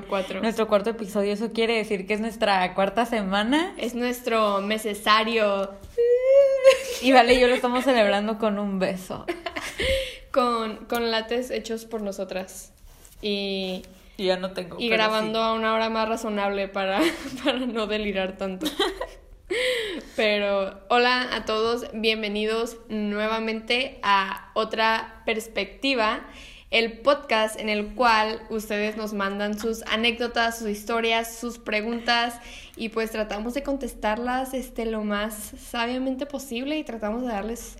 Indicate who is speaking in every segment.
Speaker 1: Episodio 4.
Speaker 2: Nuestro cuarto episodio, eso quiere decir que es nuestra cuarta semana.
Speaker 1: Es nuestro necesario.
Speaker 2: Y vale, yo lo estamos celebrando con un beso.
Speaker 1: Con, con lates hechos por nosotras. Y,
Speaker 2: Y ya no tengo.
Speaker 1: y grabando a una hora más razonable para, para no delirar tanto. Pero hola a todos, bienvenidos nuevamente a otra perspectiva, el podcast en el cual ustedes nos mandan sus anécdotas, sus historias, sus preguntas y pues tratamos de contestarlas este, lo más sabiamente posible y tratamos de darles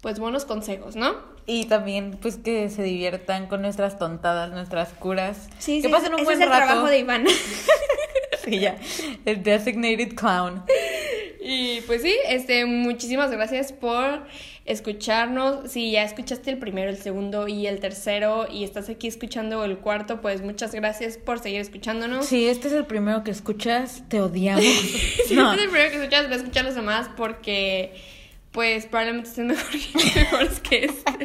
Speaker 1: pues buenos consejos, ¿no?
Speaker 2: Y también, pues, que se diviertan con nuestras tontadas, nuestras curas.
Speaker 1: Sí,
Speaker 2: que
Speaker 1: sí,
Speaker 2: pasen un
Speaker 1: ese
Speaker 2: buen
Speaker 1: es el
Speaker 2: rato.
Speaker 1: trabajo de Iván.
Speaker 2: Sí, ya. El designated clown.
Speaker 1: Y pues sí, este, muchísimas gracias por escucharnos. Si ya escuchaste el primero, el segundo y el tercero y estás aquí escuchando el cuarto, pues muchas gracias por seguir escuchándonos.
Speaker 2: Si este es el primero que escuchas, te odiamos.
Speaker 1: Si
Speaker 2: No.
Speaker 1: este es el primero que escuchas, ve a escuchar los demás porque pues probablemente estén mejor que- mejores que este.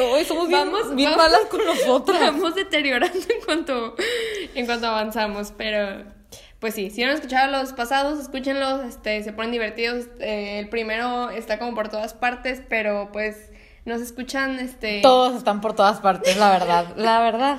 Speaker 2: Hoy somos bien,
Speaker 1: Vamos-
Speaker 2: bien
Speaker 1: vamos-
Speaker 2: malas con nosotras.
Speaker 1: Vamos deteriorando en cuanto, en cuanto avanzamos, pero pues sí, si no han escuchado los pasados, escúchenlos, este, se ponen divertidos. eh, el primero está como por todas partes, pero pues nos escuchan, este...
Speaker 2: Todos están por todas partes, la verdad. La verdad.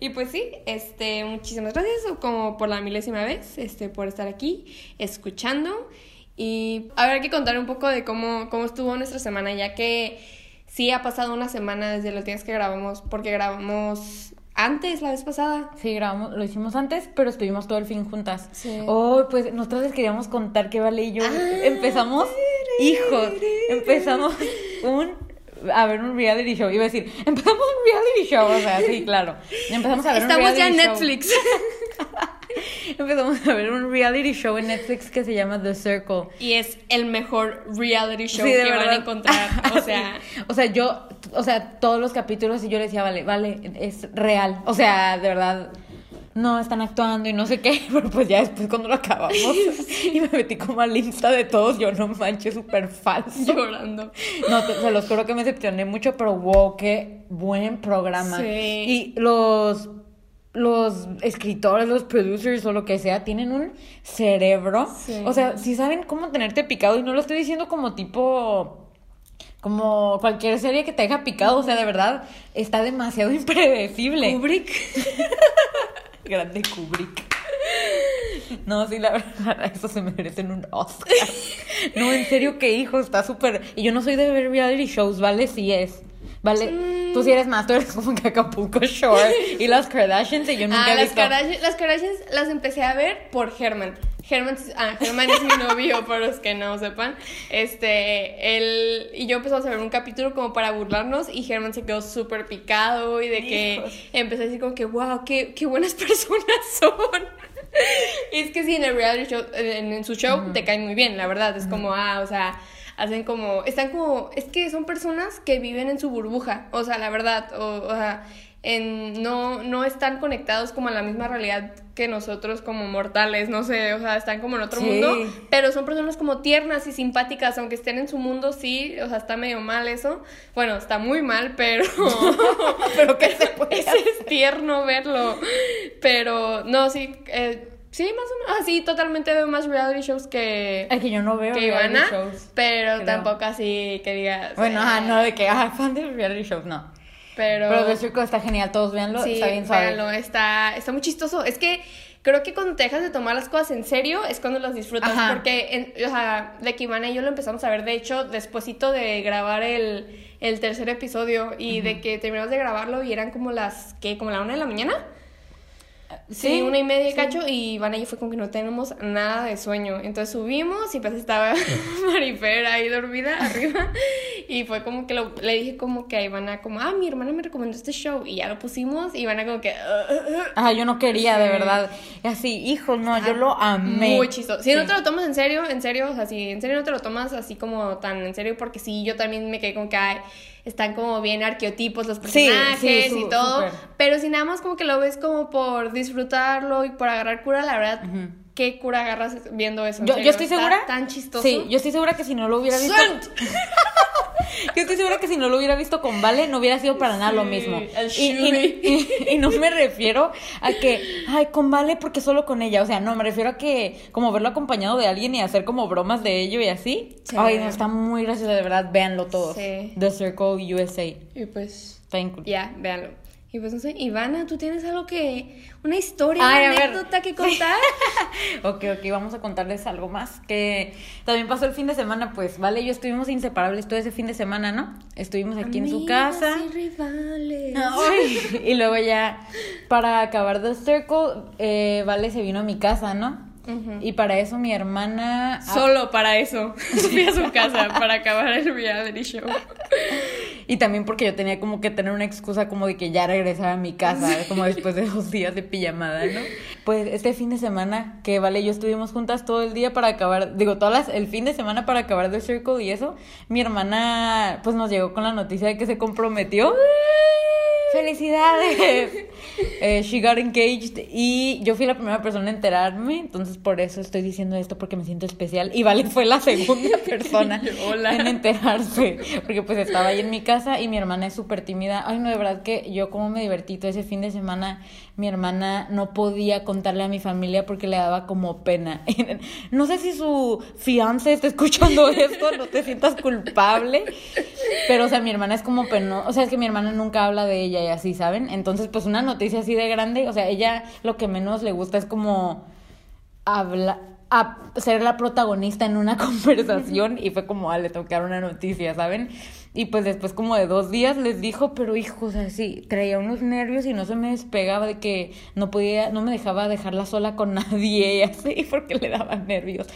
Speaker 1: Y pues sí, este, muchísimas gracias como por la milésima vez, este, por estar aquí escuchando. Y a ver, hay que contar un poco de cómo, cómo estuvo nuestra semana, ya que sí ha pasado una semana desde los días que grabamos, porque grabamos antes, la vez pasada.
Speaker 2: Sí, grabamos, lo hicimos antes, pero estuvimos todo el fin juntas.
Speaker 1: Sí.
Speaker 2: Oh, pues nosotros les queríamos contar que Vale y yo
Speaker 1: Ah,
Speaker 2: empezamos, hijos, empezamos un a ver un reality show. Iba a decir, empezamos un reality show, o sea, sí, claro. Empezamos a ver un
Speaker 1: Estamos
Speaker 2: reality
Speaker 1: ya en
Speaker 2: show.
Speaker 1: Netflix.
Speaker 2: Empezamos a ver un reality show en Netflix que se llama The Circle.
Speaker 1: y es el mejor reality show
Speaker 2: Sí,
Speaker 1: que van a
Speaker 2: verdad.
Speaker 1: encontrar. O sea,
Speaker 2: Sí. o sea, yo, o sea, todos los capítulos y yo le decía, vale, vale, es real. O sea, de verdad, no están actuando y no sé qué, pero pues ya después cuando lo acabamos y me metí como al Insta de todos, yo no manches, súper falso.
Speaker 1: llorando.
Speaker 2: No, te- se los juro que me decepcioné mucho, pero wow, qué buen programa.
Speaker 1: Sí.
Speaker 2: Y los los escritores, los producers o lo que sea, tienen un cerebro.
Speaker 1: Sí.
Speaker 2: O sea, si saben cómo tenerte picado, y no lo estoy diciendo como tipo. Como cualquier serie que te deja picado, o sea, de verdad, está demasiado impredecible.
Speaker 1: Kubrick.
Speaker 2: Grande Kubrick. No, sí, la verdad, eso se merecen un Oscar. No, en serio, qué hijo, está súper. Y yo no soy de ver reality shows, ¿vale? Sí es. ¿Vale? Tú sí eres más, tú eres como que Acapulco Shore y las Kardashians y yo nunca
Speaker 1: Ah,
Speaker 2: he
Speaker 1: las
Speaker 2: visto.
Speaker 1: Kardashians, las Kardashians las empecé a ver por Herman. Herman, ah, Herman es mi novio, para los que no sepan. Este, él y yo empezamos a ver un capítulo como para burlarnos y Herman se quedó súper picado y de que
Speaker 2: Hijos.
Speaker 1: empezó a decir como que, wow, qué, qué buenas personas son. y es que sí, en el reality show, en, en su show, te caen muy bien, la verdad. Es como, ah, o sea, hacen como, están como, es que son personas que viven en su burbuja, o sea, la verdad, o, o sea, en, no, no están conectados como a la misma realidad que nosotros como mortales, no sé, o sea, están como en otro
Speaker 2: Sí.
Speaker 1: mundo, pero son personas como tiernas y simpáticas, aunque estén en su mundo, sí, o sea, está medio mal eso, bueno, está muy mal, pero...
Speaker 2: Pero que se puede
Speaker 1: es, es tierno verlo, pero no, sí, eh, sí, más o menos, ah, sí, totalmente veo más reality shows que...
Speaker 2: Ay, que yo no veo
Speaker 1: que
Speaker 2: reality
Speaker 1: Ivana,
Speaker 2: shows.
Speaker 1: pero
Speaker 2: creo.
Speaker 1: tampoco así que digas.
Speaker 2: Bueno,
Speaker 1: eh,
Speaker 2: ajá, no de que, ah, fan de reality shows, no.
Speaker 1: Pero,
Speaker 2: Pero The Circle está genial, todos véanlo,
Speaker 1: sí,
Speaker 2: está bien suave.
Speaker 1: véanlo, está, está muy chistoso. Es que creo que cuando te dejas de tomar las cosas en serio es cuando las disfrutas.
Speaker 2: Ajá.
Speaker 1: Porque, en- o sea, de que Ivana y yo lo empezamos a ver, de hecho, despuesito de grabar el, el tercer episodio y de que terminamos de grabarlo y eran como las, ¿qué? Como la una de la mañana. Sí, una y media y cacho, y yo fue como que no tenemos nada de sueño. Entonces subimos y pues estaba Marifer ahí dormida arriba. Y fue como que lo- le dije como que a Ivana, como, ah, mi hermana me recomendó este show. Y ya lo pusimos, y Ivana como que... "Uh, uh, uh".
Speaker 2: Ajá, yo no quería, de
Speaker 1: Sí.
Speaker 2: verdad. Y así, hijo, no, yo lo amé.
Speaker 1: Muy chistoso. Si no
Speaker 2: Sí.
Speaker 1: te lo tomas en serio, en serio, o sea, si en serio no te lo tomas así como tan en serio, porque sí, yo también me quedé con que ay, están como bien arqueotipos los
Speaker 2: Sí, sí,
Speaker 1: personajes
Speaker 2: su-
Speaker 1: y todo. Pero si nada más como que lo ves como por disfrutarlo y por agarrar cura, la verdad, ¿qué cura agarras viendo eso?
Speaker 2: Yo, yo estoy segura.
Speaker 1: Tan chistoso.
Speaker 2: Sí, yo estoy segura que si no lo hubiera visto. Yo estoy segura que si no lo hubiera visto con Vale, no hubiera sido para nada lo mismo. Y, y- y- y no me refiero a que, ay, con Vale porque solo con ella. O sea, no, me refiero a que como verlo acompañado de alguien y hacer como bromas de ello y así.
Speaker 1: Sí.
Speaker 2: Ay, no, está muy gracioso, de verdad. Véanlo todos.
Speaker 1: Sí.
Speaker 2: The Circle USA.
Speaker 1: Y pues,
Speaker 2: Está increíble.
Speaker 1: ya, véanlo. Y pues no sé, Ivana, ¿tú tienes algo que. una historia,
Speaker 2: Ay,
Speaker 1: una anécdota que contar?
Speaker 2: Ok, ok, vamos a contarles algo más. Que también pasó el fin de semana, pues, Vale, y yo estuvimos inseparables todo ese fin de semana, ¿no? Estuvimos aquí en su casa.
Speaker 1: y rivales.
Speaker 2: Ay, y luego ya, para acabar The Circle, eh, Vale se vino a mi casa, ¿no? Y para eso mi hermana...
Speaker 1: Solo para eso. Fui a su casa para acabar el reality show.
Speaker 2: Y también porque yo tenía como que tener una excusa como de que ya regresara a mi casa, como después de dos días de pijamada, ¿no? Pues este fin de semana que Vale y yo estuvimos juntas todo el día para acabar, digo, todas las, el fin de semana para acabar The Circle y eso, mi hermana pues nos llegó con la noticia de que se comprometió. ¡Felicidades! Eh, she got engaged y yo fui la primera persona en enterarme, entonces por eso estoy diciendo esto porque me siento especial y Vale fue la segunda persona
Speaker 1: Hola.
Speaker 2: en enterarse, porque pues estaba ahí en mi casa y mi hermana es súper tímida. Ay, no, de verdad que yo como me divertí todo ese fin de semana, mi hermana no podía contarle a mi familia porque le daba como pena. No sé si su fiance está escuchando esto, no te sientas culpable, pero o sea, mi hermana es como peno, o sea, es que mi hermana nunca habla de ella y así, ¿saben? Entonces, pues una noticia así de grande, o sea, ella lo que menos le gusta es como habla a ser la protagonista en una conversación y fue como, ah, le dar una noticia, ¿saben? Y pues después como de dos días les dijo, pero hijo, o sea, sí, traía unos nervios y no se me despegaba de que no podía, no me dejaba dejarla sola con nadie y así, porque le daba nervios.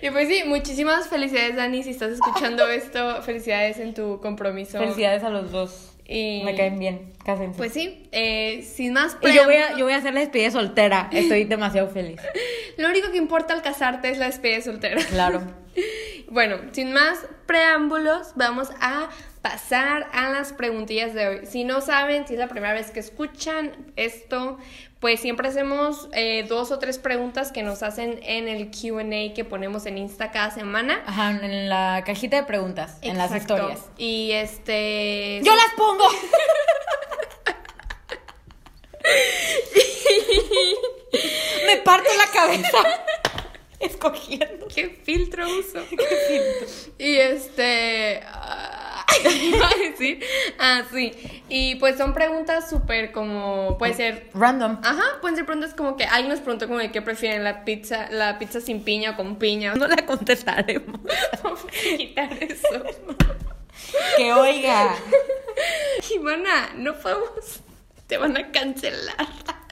Speaker 1: Y pues sí, muchísimas felicidades, Dani, si estás escuchando esto. Felicidades en tu compromiso.
Speaker 2: Felicidades a los dos.
Speaker 1: Y
Speaker 2: Me caen bien, cásense.
Speaker 1: pues sí, eh, sin más
Speaker 2: y yo voy, a, yo voy a hacer la despedida soltera, estoy demasiado feliz.
Speaker 1: Lo único que importa al casarte es la despedida soltera.
Speaker 2: Claro.
Speaker 1: Bueno, sin más preámbulos, vamos a pasar a las preguntillas de hoy. Si no saben, si es la primera vez que escuchan esto, pues siempre hacemos eh, dos o tres preguntas que nos hacen en el QA que ponemos en Insta cada semana.
Speaker 2: Ajá, en la cajita de preguntas, en las historias.
Speaker 1: Y este.
Speaker 2: ¡Yo las pongo! Me parto la cabeza escogiendo.
Speaker 1: ¿Qué filtro uso? Y este. ah, iba a decir. Ah, sí. Y pues son preguntas súper como. Puede ser.
Speaker 2: Random.
Speaker 1: Ajá, pueden ser preguntas como que alguien nos preguntó como de qué prefieren la pizza, la pizza sin piña o con piña.
Speaker 2: No la contestaremos.
Speaker 1: Vamos a quitar eso.
Speaker 2: Que oiga.
Speaker 1: Ivana, no podemos. Te van a cancelar.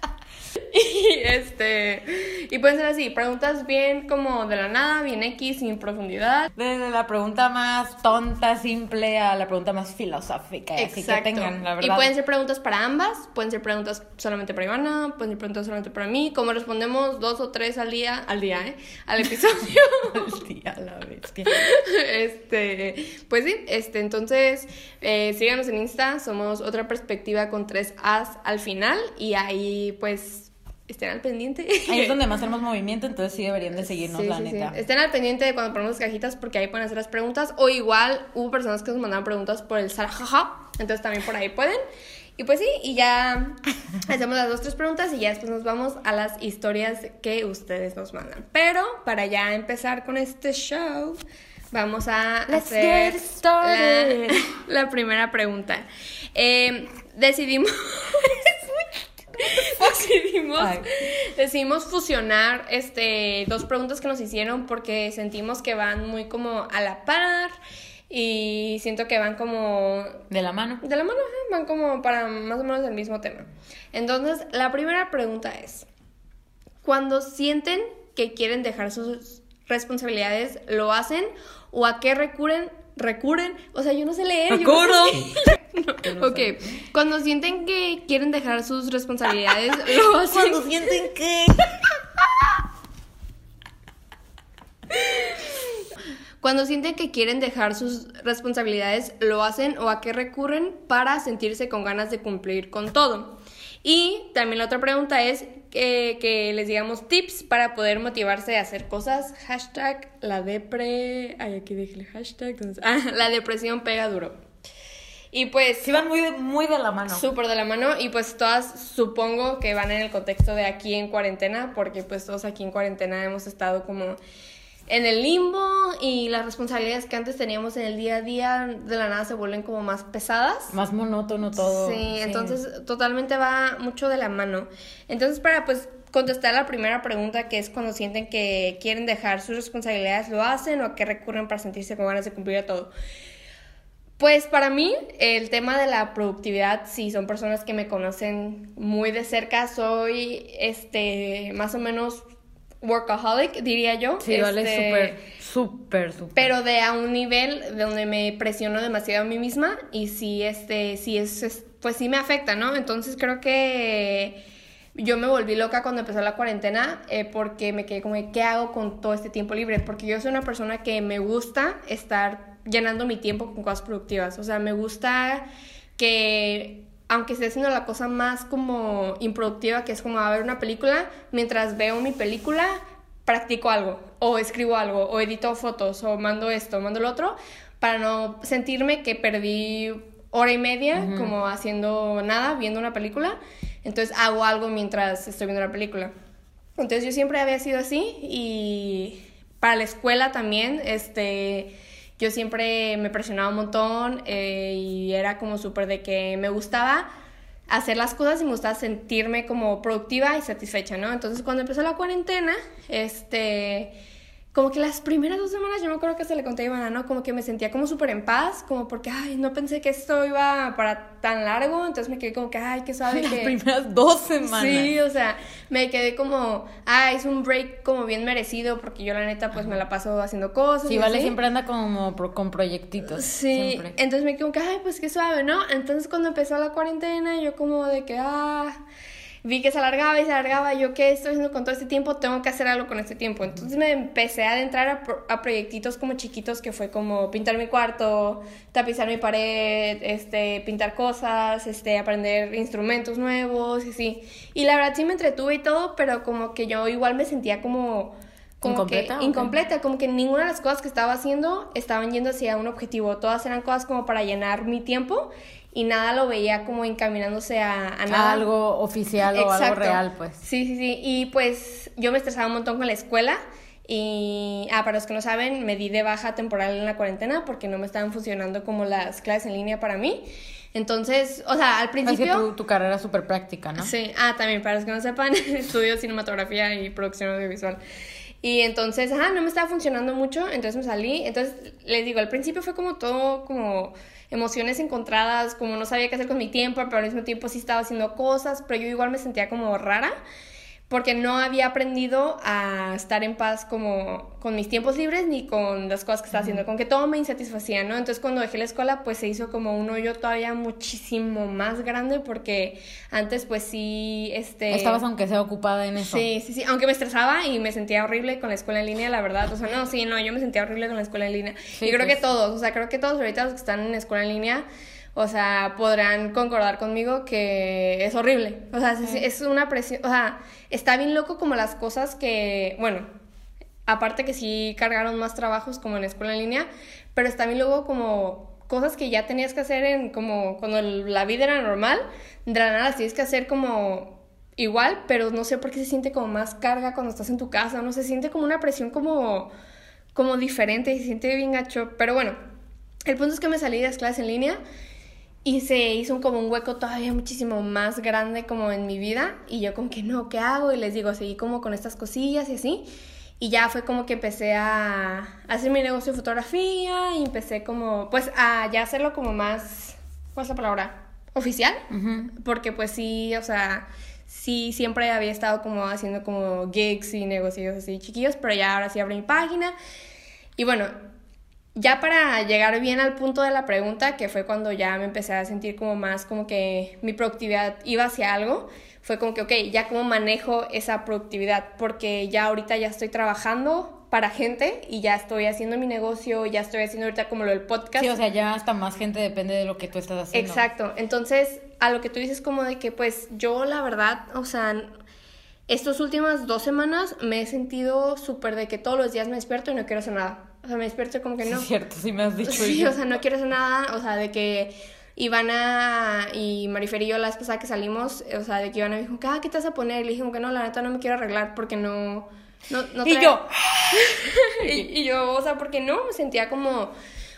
Speaker 1: Y este. Y pueden ser así, preguntas bien como de la nada, bien X, sin profundidad.
Speaker 2: Desde la pregunta más tonta, simple, a la pregunta más filosófica. y Así que tengan, la
Speaker 1: Y
Speaker 2: verdad.
Speaker 1: pueden ser preguntas para ambas, pueden ser preguntas solamente para Ivana, pueden ser preguntas solamente para mí. Como respondemos dos o tres al día, al día, ¿eh? Al episodio.
Speaker 2: Tía, la bestia.
Speaker 1: este, pues sí, este, entonces eh, síganos en Insta, somos otra perspectiva con tres As al final y ahí pues estén al pendiente.
Speaker 2: Ahí es donde más tenemos movimiento, entonces sí deberían de seguirnos,
Speaker 1: Sí,
Speaker 2: la
Speaker 1: sí, sí.
Speaker 2: neta.
Speaker 1: Estén al pendiente de cuando ponemos cajitas porque ahí pueden hacer las preguntas o igual hubo personas que nos mandaron preguntas por el Sarjaja, entonces también por ahí pueden. Y pues sí, y ya hacemos las dos, tres preguntas y ya después nos vamos a las historias que ustedes nos mandan. Pero para ya empezar con este show, vamos a
Speaker 2: Let's
Speaker 1: hacer
Speaker 2: get started.
Speaker 1: La, la primera pregunta. Eh, decidimos... decidimos, fusionar este, dos preguntas que nos hicieron porque sentimos que van muy como a la par y siento que van como
Speaker 2: De la mano.
Speaker 1: de la mano, van como para más o menos el mismo tema. Entonces, la primera pregunta es, cuando sienten que quieren dejar sus responsabilidades, ¿lo hacen? ¿O a qué recurren? ¿Recurren? O sea, yo no sé leer. yo no sé- No, ok, cuando sienten que quieren dejar sus responsabilidades, ¿lo hacen?
Speaker 2: Cuando sienten que...
Speaker 1: Cuando sienten que quieren dejar sus responsabilidades, ¿lo hacen o a qué recurren para sentirse con ganas de cumplir con todo? Y también la otra pregunta es, que, que les digamos tips para poder motivarse a hacer cosas. Hashtag la depre... Ay, aquí dije el hashtag. Ah, la depresión pega duro. Y pues...
Speaker 2: Sí van muy muy de la mano.
Speaker 1: Súper de la mano y pues todas supongo que van en el contexto de aquí en cuarentena, porque pues todos aquí en cuarentena hemos estado como en el limbo y las responsabilidades que antes teníamos en el día a día de la nada se vuelven como más pesadas.
Speaker 2: Más monótono todo.
Speaker 1: Sí, entonces totalmente va mucho de la mano. Entonces para pues contestar la primera pregunta que es cuando sienten que quieren dejar sus responsabilidades, ¿lo hacen o a qué recurren para sentirse con ganas de cumplir a todo? Pues para mí el tema de la productividad, si son personas que me conocen muy de cerca, soy este más o menos workaholic, diría yo.
Speaker 2: Sí, vale,
Speaker 1: Este,
Speaker 2: súper, súper, súper.
Speaker 1: Pero de a un nivel donde me presiono demasiado a mí misma y sí, este, sí es, es- pues sí me afecta, ¿no? Entonces creo que yo me volví loca cuando empezó la cuarentena eh, porque me quedé como, ¿qué hago con todo este tiempo libre? Porque yo soy una persona que me gusta estar llenando mi tiempo con cosas productivas. O sea, me gusta que aunque esté haciendo la cosa más como improductiva, que es como a ver una película, mientras veo mi película, practico algo, o escribo algo, o edito fotos, o mando esto, mando lo otro, para no sentirme que perdí hora y media como haciendo nada, viendo una película. Entonces hago algo mientras estoy viendo la película. Entonces yo siempre había sido así y para la escuela también, este, yo siempre me presionaba un montón eh, y era como súper de que me gustaba hacer las cosas y me gustaba sentirme como productiva y satisfecha, ¿no? Entonces cuando empezó la cuarentena, este, como que las primeras dos semanas, yo me acuerdo que se le conté a Ivana, ¿no? Como que me sentía como súper en paz, como porque, ay, no pensé que esto iba para tan largo, entonces me quedé como que, ay, qué suave
Speaker 2: Las
Speaker 1: que...
Speaker 2: primeras dos semanas.
Speaker 1: Sí, o sea, me quedé como, ah, es un break como bien merecido porque yo la neta pues me la paso haciendo cosas.
Speaker 2: Sí,
Speaker 1: y
Speaker 2: vale,
Speaker 1: así.
Speaker 2: siempre anda como pro- con proyectitos.
Speaker 1: Sí,
Speaker 2: Siempre.
Speaker 1: entonces me quedé como que, ay, pues qué suave, ¿no? Entonces cuando empezó la cuarentena, yo como de que, ah, vi que se alargaba y se alargaba, yo qué estoy haciendo con todo este tiempo, tengo que hacer algo con este tiempo. Entonces me empecé a adentrar a, pro- a proyectitos como chiquitos que fue como pintar mi cuarto, tapizar mi pared, este, pintar cosas, este, aprender instrumentos nuevos y así. Y la verdad sí me entretuve y todo, pero como que yo igual me sentía como... Como
Speaker 2: ¿Incompleta o
Speaker 1: que incompleta, como que ninguna de las cosas que estaba haciendo estaban yendo hacia un objetivo, todas eran cosas como para llenar mi tiempo y nada lo veía como encaminándose a, a nada.
Speaker 2: Algo oficial o algo real, pues.
Speaker 1: Sí, sí, sí. Y pues yo me estresaba un montón con la escuela. Y, ah, para los que no saben, me di de baja temporal en la cuarentena porque no me estaban funcionando como las clases en línea para mí. Entonces, o sea, al
Speaker 2: Es que
Speaker 1: principio...
Speaker 2: tu, tu carrera es súper práctica, ¿no?
Speaker 1: Sí, ah, también, para los que no sepan, estudio cinematografía y producción audiovisual. Y entonces, ajá, no me estaba funcionando mucho, entonces me salí. Entonces, les digo, al principio fue como todo, como emociones encontradas, como no sabía qué hacer con mi tiempo, pero al mismo tiempo sí estaba haciendo cosas, pero yo igual me sentía como rara porque no había aprendido a estar en paz como con mis tiempos libres ni con las cosas que estaba haciendo, con que todo me insatisfacía, ¿no? Entonces cuando dejé la escuela pues se hizo como un hoyo todavía muchísimo más grande porque antes pues sí, este...
Speaker 2: Estabas aunque sea ocupada en eso.
Speaker 1: Sí, sí, sí, aunque me estresaba y me sentía horrible con la escuela en línea, la verdad, o sea, no, sí, no, yo me sentía horrible con la escuela en línea.
Speaker 2: Sí,
Speaker 1: y creo
Speaker 2: pues.
Speaker 1: que todos, o sea, creo que todos ahorita los que están en escuela en línea, o sea, podrán concordar conmigo que es horrible. O sea, es, es una presión, o sea, está bien loco como las cosas que, bueno, aparte que sí cargaron más trabajos como en escuela en línea, pero está bien luego como cosas que ya tenías que hacer en como cuando la vida era normal, de la nada las tienes que hacer como igual, pero no sé por qué se siente como más carga cuando estás en tu casa, no se siente como una presión como como diferente y se siente bien gacho, pero bueno, el punto es que me salí de las clases en línea y se hizo un- como un hueco todavía muchísimo más grande como en mi vida y yo como que no, ¿qué hago? Y les digo, seguí como con estas cosillas y así. Y ya fue como que empecé a hacer mi negocio de fotografía y empecé como, pues a ya hacerlo como más, ¿cuál es la palabra? Oficial.
Speaker 2: Ujú.
Speaker 1: Porque pues sí, o sea, sí siempre había estado como haciendo como gigs y negocios así chiquillos, pero ya ahora sí abrí mi página. Y bueno, ya para llegar bien al punto de la pregunta, que fue cuando ya me empecé a sentir como más como que mi productividad iba hacia algo, fue como que, ok, ya cómo manejo esa productividad, porque ya ahorita ya estoy trabajando para gente y ya estoy haciendo mi negocio, ya estoy haciendo ahorita como lo del podcast.
Speaker 2: Sí, o sea, ya hasta más gente depende de lo que tú estás haciendo.
Speaker 1: Exacto. Entonces, a lo que tú dices como de que, pues, yo la verdad, o sea, estas últimas dos semanas me he sentido súper de que todos los días me despierto y no quiero hacer nada. O sea, me despierto como que no.
Speaker 2: Es cierto, sí me has dicho.
Speaker 1: Sí, o sea, no quiero hacer nada. O sea, de que Ivana y Marifer y yo la vez pasada que salimos, o sea, de que Ivana me dijo, ah, ¿qué te vas a poner? Y le dije como que no, la neta no me quiero arreglar porque no... no, no
Speaker 2: Y yo,
Speaker 1: y, y yo, o sea, porque no, me sentía como,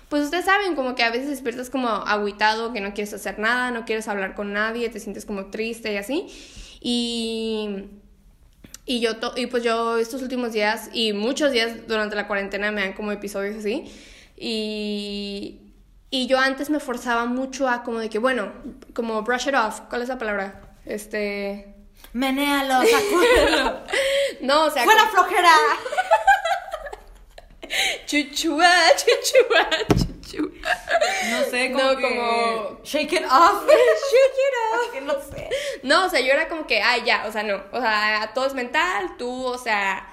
Speaker 1: pues ustedes saben, como que a veces despiertas como agüitado, que no quieres hacer nada, no quieres hablar con nadie, te sientes como triste y así. Y, y yo, to- y pues yo estos últimos días y muchos días durante la cuarentena me dan como episodios así. Y, y yo antes me forzaba mucho a como de que, bueno, como brush it off, ¿cuál es la palabra? Este...
Speaker 2: menéalo, sacúdelo.
Speaker 1: No, o sea...
Speaker 2: ¡Fuera flojera!
Speaker 1: Chuchua, chuchua, chuchua.
Speaker 2: No sé, como
Speaker 1: No,
Speaker 2: que-
Speaker 1: como-
Speaker 2: Shake it off. Shake it off. no sé.
Speaker 1: No, o sea, yo era como que, ay, ya, o sea, no. O sea, todo es mental, tú, o sea,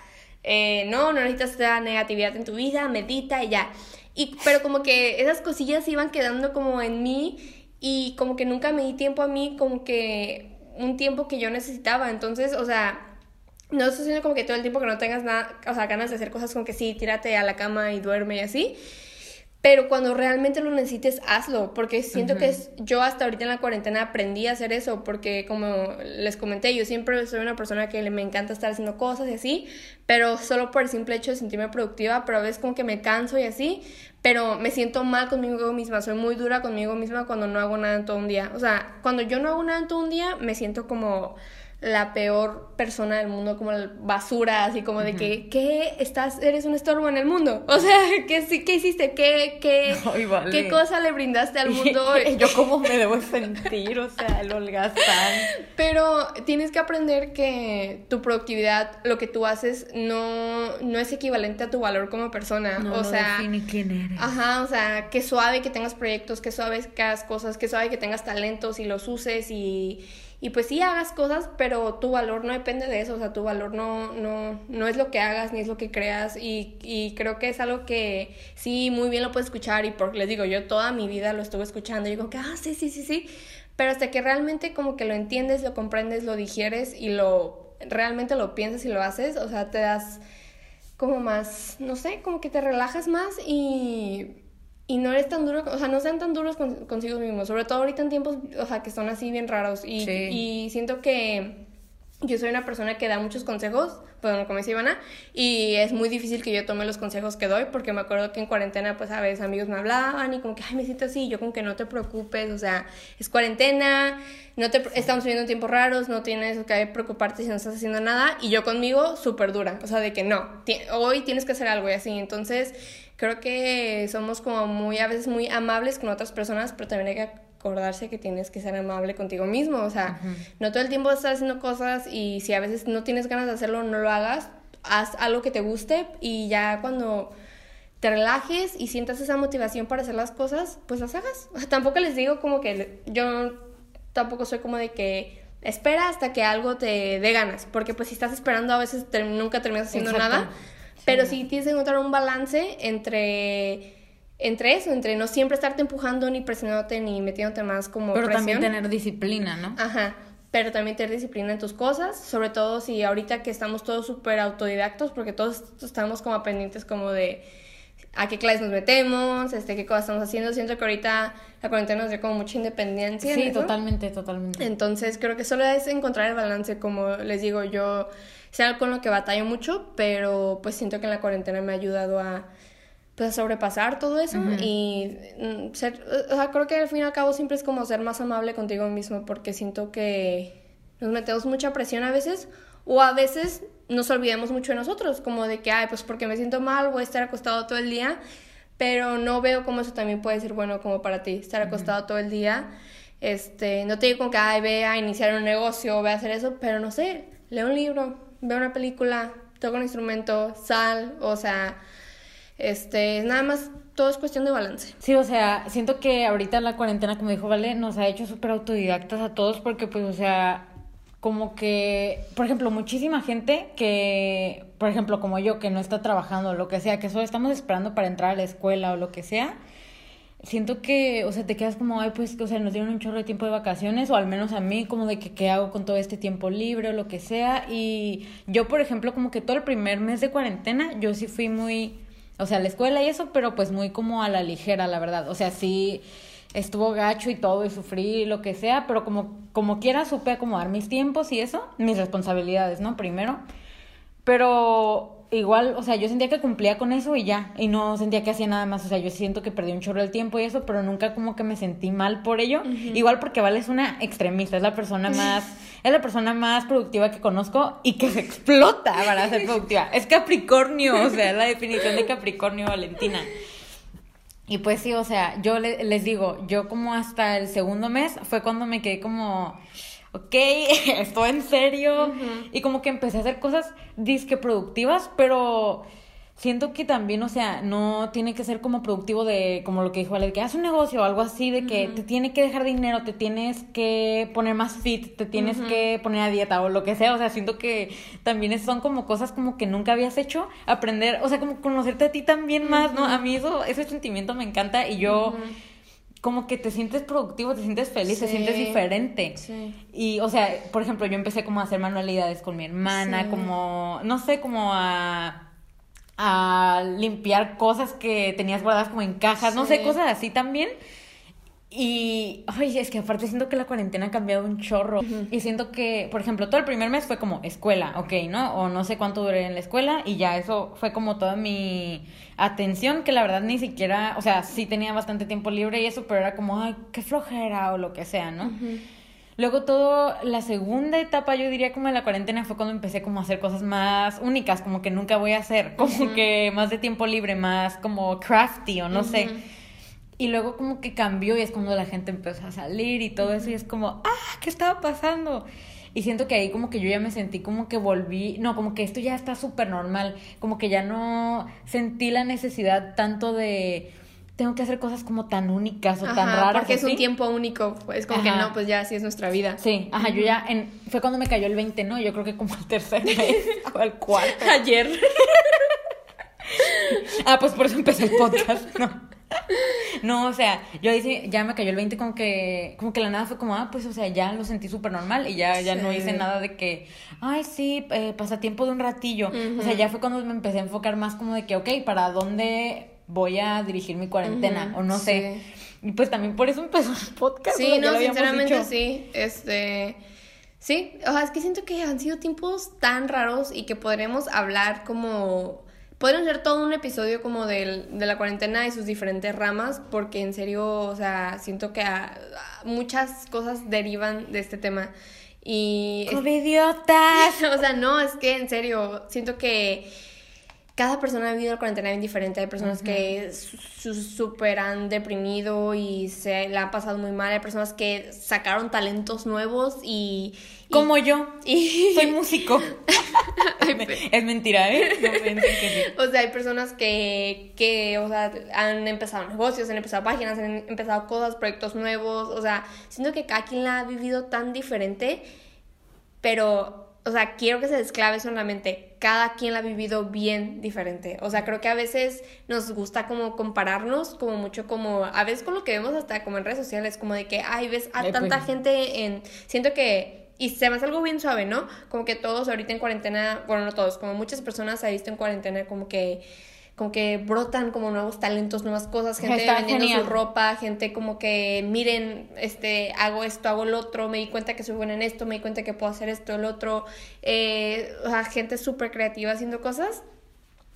Speaker 1: eh, no, no necesitas esa negatividad en tu vida, medita y ya. Y, pero como que esas cosillas iban quedando como en mí y como que nunca me di tiempo a mí, como que un tiempo que yo necesitaba. Entonces, o sea, no estoy diciendo como que todo el tiempo que no tengas nada, o sea, ganas de hacer cosas como que sí, tírate a la cama y duerme y así. Pero cuando realmente lo necesites, hazlo, porque siento que es, yo hasta ahorita en la cuarentena aprendí a hacer eso, porque como les comenté, yo siempre soy una persona que le- me encanta estar haciendo cosas y así, pero solo por el simple hecho de sentirme productiva, pero a veces como que me canso y así, pero me siento mal conmigo misma, soy muy dura conmigo misma cuando no hago nada en todo un día. O sea, cuando yo no hago nada en todo un día, me siento como la peor persona del mundo, como la basura, así como de que, ¿qué? Estás, eres un estorbo en el mundo. O sea, ¿qué, sí- qué hiciste? ¿Qué, qué,
Speaker 2: Ay, vale.
Speaker 1: ¿Qué cosa le brindaste al mundo?
Speaker 2: Yo cómo me debo sentir, o sea, el holgazán.
Speaker 1: Pero tienes que aprender que tu productividad, lo que tú haces, no, no es equivalente a tu valor como persona.
Speaker 2: No
Speaker 1: o sea,
Speaker 2: define quién eres.
Speaker 1: Ajá, o sea, que suave que tengas proyectos, que suave que hagas cosas, que suave que tengas talentos y los uses y, y pues sí hagas cosas, pero tu valor no depende de eso, o sea, tu valor no, no, no es lo que hagas ni es lo que creas y, y creo que es algo que sí, muy bien lo puedes escuchar y porque les digo, yo toda mi vida lo estuve escuchando y digo que, ah, sí, sí, sí, sí, pero hasta que realmente como que lo entiendes, lo comprendes, lo digieres y lo realmente lo piensas y lo haces, o sea, te das como más, no sé, como que te relajas más y, y no eres tan duro, o sea, no sean tan duros con- consigo mismos, sobre todo ahorita en tiempos, o sea, que son así bien raros y,
Speaker 2: Sí.
Speaker 1: y siento que yo soy una persona que da muchos consejos, bueno, como dice Ivana, y es muy difícil que yo tome los consejos que doy, porque me acuerdo que en cuarentena, pues a veces amigos me hablaban y como que, ay, me siento así, yo como que no te preocupes, o sea, es cuarentena, no te, estamos viviendo tiempos raros, no tienes que preocuparte si no estás haciendo nada, y yo conmigo súper dura, o sea, de que no, ti- hoy tienes que hacer algo y así, entonces creo que somos como muy, a veces muy amables con otras personas, pero también hay que acordarse que tienes que ser amable contigo mismo, o sea, no todo el tiempo estás haciendo cosas y si a veces no tienes ganas de hacerlo, no lo hagas, haz algo que te guste y ya cuando te relajes y sientas esa motivación para hacer las cosas, pues las hagas. O sea, tampoco les digo como que yo tampoco soy como de que espera hasta que algo te dé ganas, porque pues si estás esperando a veces nunca terminas haciendo
Speaker 2: Exacto.
Speaker 1: nada, pero sí tienes que encontrar un balance entre entre eso, entre no siempre estarte empujando ni presionándote ni metiéndote más como
Speaker 2: Pero
Speaker 1: presión.
Speaker 2: también tener disciplina, ¿no?
Speaker 1: Ajá, pero también tener disciplina en tus cosas, sobre todo si ahorita que estamos todos súper autodidactos, porque todos estamos como pendientes como de a qué clases nos metemos, este, qué cosas estamos haciendo. Siento que ahorita la cuarentena nos dio como mucha independencia. en
Speaker 2: Sí,
Speaker 1: eso.
Speaker 2: totalmente, totalmente.
Speaker 1: Entonces creo que solo es encontrar el balance, como les digo, yo sé algo con lo que batallo mucho, pero pues siento que en la cuarentena me ha ayudado a pues a sobrepasar todo eso y mm, ser, o sea, creo que al fin y al cabo siempre es como ser más amable contigo mismo porque siento que nos metemos mucha presión a veces o a veces nos olvidamos mucho de nosotros, como de que, ay, pues porque me siento mal, voy a estar acostado todo el día, pero no veo cómo eso también puede ser bueno como para ti, estar acostado todo el día. Este, no te digo como que, ay, ve a iniciar un negocio, ve a hacer eso, pero no sé, lee un libro, ve una película, toca un instrumento, sal, o sea, este, nada más, todo es cuestión de balance.
Speaker 2: Sí, o sea, siento que ahorita la cuarentena, como dijo Vale, nos ha hecho súper autodidactas a todos porque, pues, o sea, como que, por ejemplo, muchísima gente que, por ejemplo, como yo, que no está trabajando, lo que sea, que solo estamos esperando para entrar a la escuela o lo que sea, siento que, o sea, te quedas como, ay, pues, o sea, nos dieron un chorro de tiempo de vacaciones, o al menos a mí, como de que qué hago con todo este tiempo libre o lo que sea. Y yo, por ejemplo, como que todo el primer mes de cuarentena, yo sí fui muy, o sea, a la escuela y eso, pero pues muy como a la ligera, la verdad. O sea, sí estuvo gacho y todo y sufrí lo que sea, pero como, como quiera supe acomodar mis tiempos y eso, mis responsabilidades, ¿no? Primero. Pero igual, o sea, yo sentía que cumplía con eso y ya, y no sentía que hacía nada más, o sea, yo siento que perdí un chorro del tiempo y eso, pero nunca como que me sentí mal por ello, igual porque Vale es una extremista, es la persona más, es la persona más productiva que conozco y que se explota para ser productiva, es Capricornio, o sea, la definición de Capricornio Valentina. Y pues sí, o sea, yo les digo, yo como hasta el segundo mes fue cuando me quedé como ok, estoy en serio. Y como que empecé a hacer cosas disque productivas, pero siento que también, o sea, no tiene que ser como productivo de, como lo que dijo Ale, de que haz un negocio o algo así, de que te tiene que dejar dinero, te tienes que poner más fit, te tienes que poner a dieta o lo que sea, o sea, siento que también son como cosas como que nunca habías hecho, aprender, o sea, como conocerte a ti también más, ¿no? A mí eso, ese sentimiento me encanta y yo como que te sientes productivo, te sientes feliz, te sientes diferente. Sí. Y, o sea, por ejemplo, yo empecé como a hacer manualidades con mi hermana, como, no sé, como a, a limpiar cosas que tenías guardadas como en cajas, no sé, cosas así también. Y, ay, es que aparte siento que la cuarentena ha cambiado un chorro. Y siento que, por ejemplo, todo el primer mes fue como escuela, ok, ¿no? O no sé cuánto duré en la escuela y ya eso fue como toda mi atención, que la verdad ni siquiera, o sea, sí tenía bastante tiempo libre y eso, pero era como, ay, qué flojera o lo que sea, ¿no? Luego todo, la segunda etapa yo diría como de la cuarentena fue cuando empecé como a hacer cosas más únicas, como que nunca voy a hacer, como que más de tiempo libre, más como crafty o no sé. Y luego como que cambió y es cuando la gente empezó a salir y todo eso y es como, ah, ¿qué estaba pasando? Y siento que ahí como que yo ya me sentí como que volví, no, como que esto ya está súper normal, como que ya no sentí la necesidad tanto de tengo que hacer cosas como tan únicas o tan raras.
Speaker 1: Porque es un tiempo único, es como que no, pues ya así es nuestra vida.
Speaker 2: Sí, ajá, yo ya, en, fue cuando me cayó el 20, ¿no? Yo creo que como el tercer mes o el cuarto.
Speaker 1: Ayer.
Speaker 2: ah, pues por eso empecé el podcast, ¿no? No, o sea, yo dice, ya me cayó el 20 como que, como que la nada fue como, ah, pues, o sea, ya lo sentí súper normal y ya, ya no hice nada de que, ay, sí, eh, pasatiempo de un ratillo. O sea, ya fue cuando me empecé a enfocar más como de que, ok, ¿para dónde voy a dirigir mi cuarentena? O no sé. Y pues también por eso empezó el podcast.
Speaker 1: Sí, no, sinceramente sí. Este. Sí, o sea, es que siento que han sido tiempos tan raros y que podremos hablar como Podrían ser todo un episodio como de la cuarentena y sus diferentes ramas, porque en serio, o sea, siento que muchas cosas derivan de este tema. Y...
Speaker 2: idiotas!
Speaker 1: o sea, no, es que en serio, siento que cada persona ha vivido la cuarentena bien diferente. Hay personas que súper han deprimido y se la han pasado muy mal. Hay personas que sacaron talentos nuevos y...
Speaker 2: Como yo. Y... Soy músico. es mentira, ¿eh?
Speaker 1: o sea, hay personas que, que, o sea, han empezado negocios, han empezado páginas, han empezado cosas, proyectos nuevos. O sea, siento que cada quien la ha vivido tan diferente, pero o sea, quiero que se desclave solamente, cada quien la ha vivido bien diferente. O sea, creo que a veces nos gusta como compararnos, como mucho como, a veces con lo que vemos hasta como en redes sociales, como de que, ay, ves a tanta pues. gente en, siento que, y se me hace algo bien suave, ¿no? Como que todos ahorita en cuarentena, bueno, no todos, como muchas personas se ha visto en cuarentena como que como que brotan como nuevos talentos, nuevas cosas, gente vendiendo su ropa, gente como que miren, este, hago esto, hago lo otro, me di cuenta que soy buena en esto, me di cuenta que puedo hacer esto, el otro, eh, o sea, gente súper creativa haciendo cosas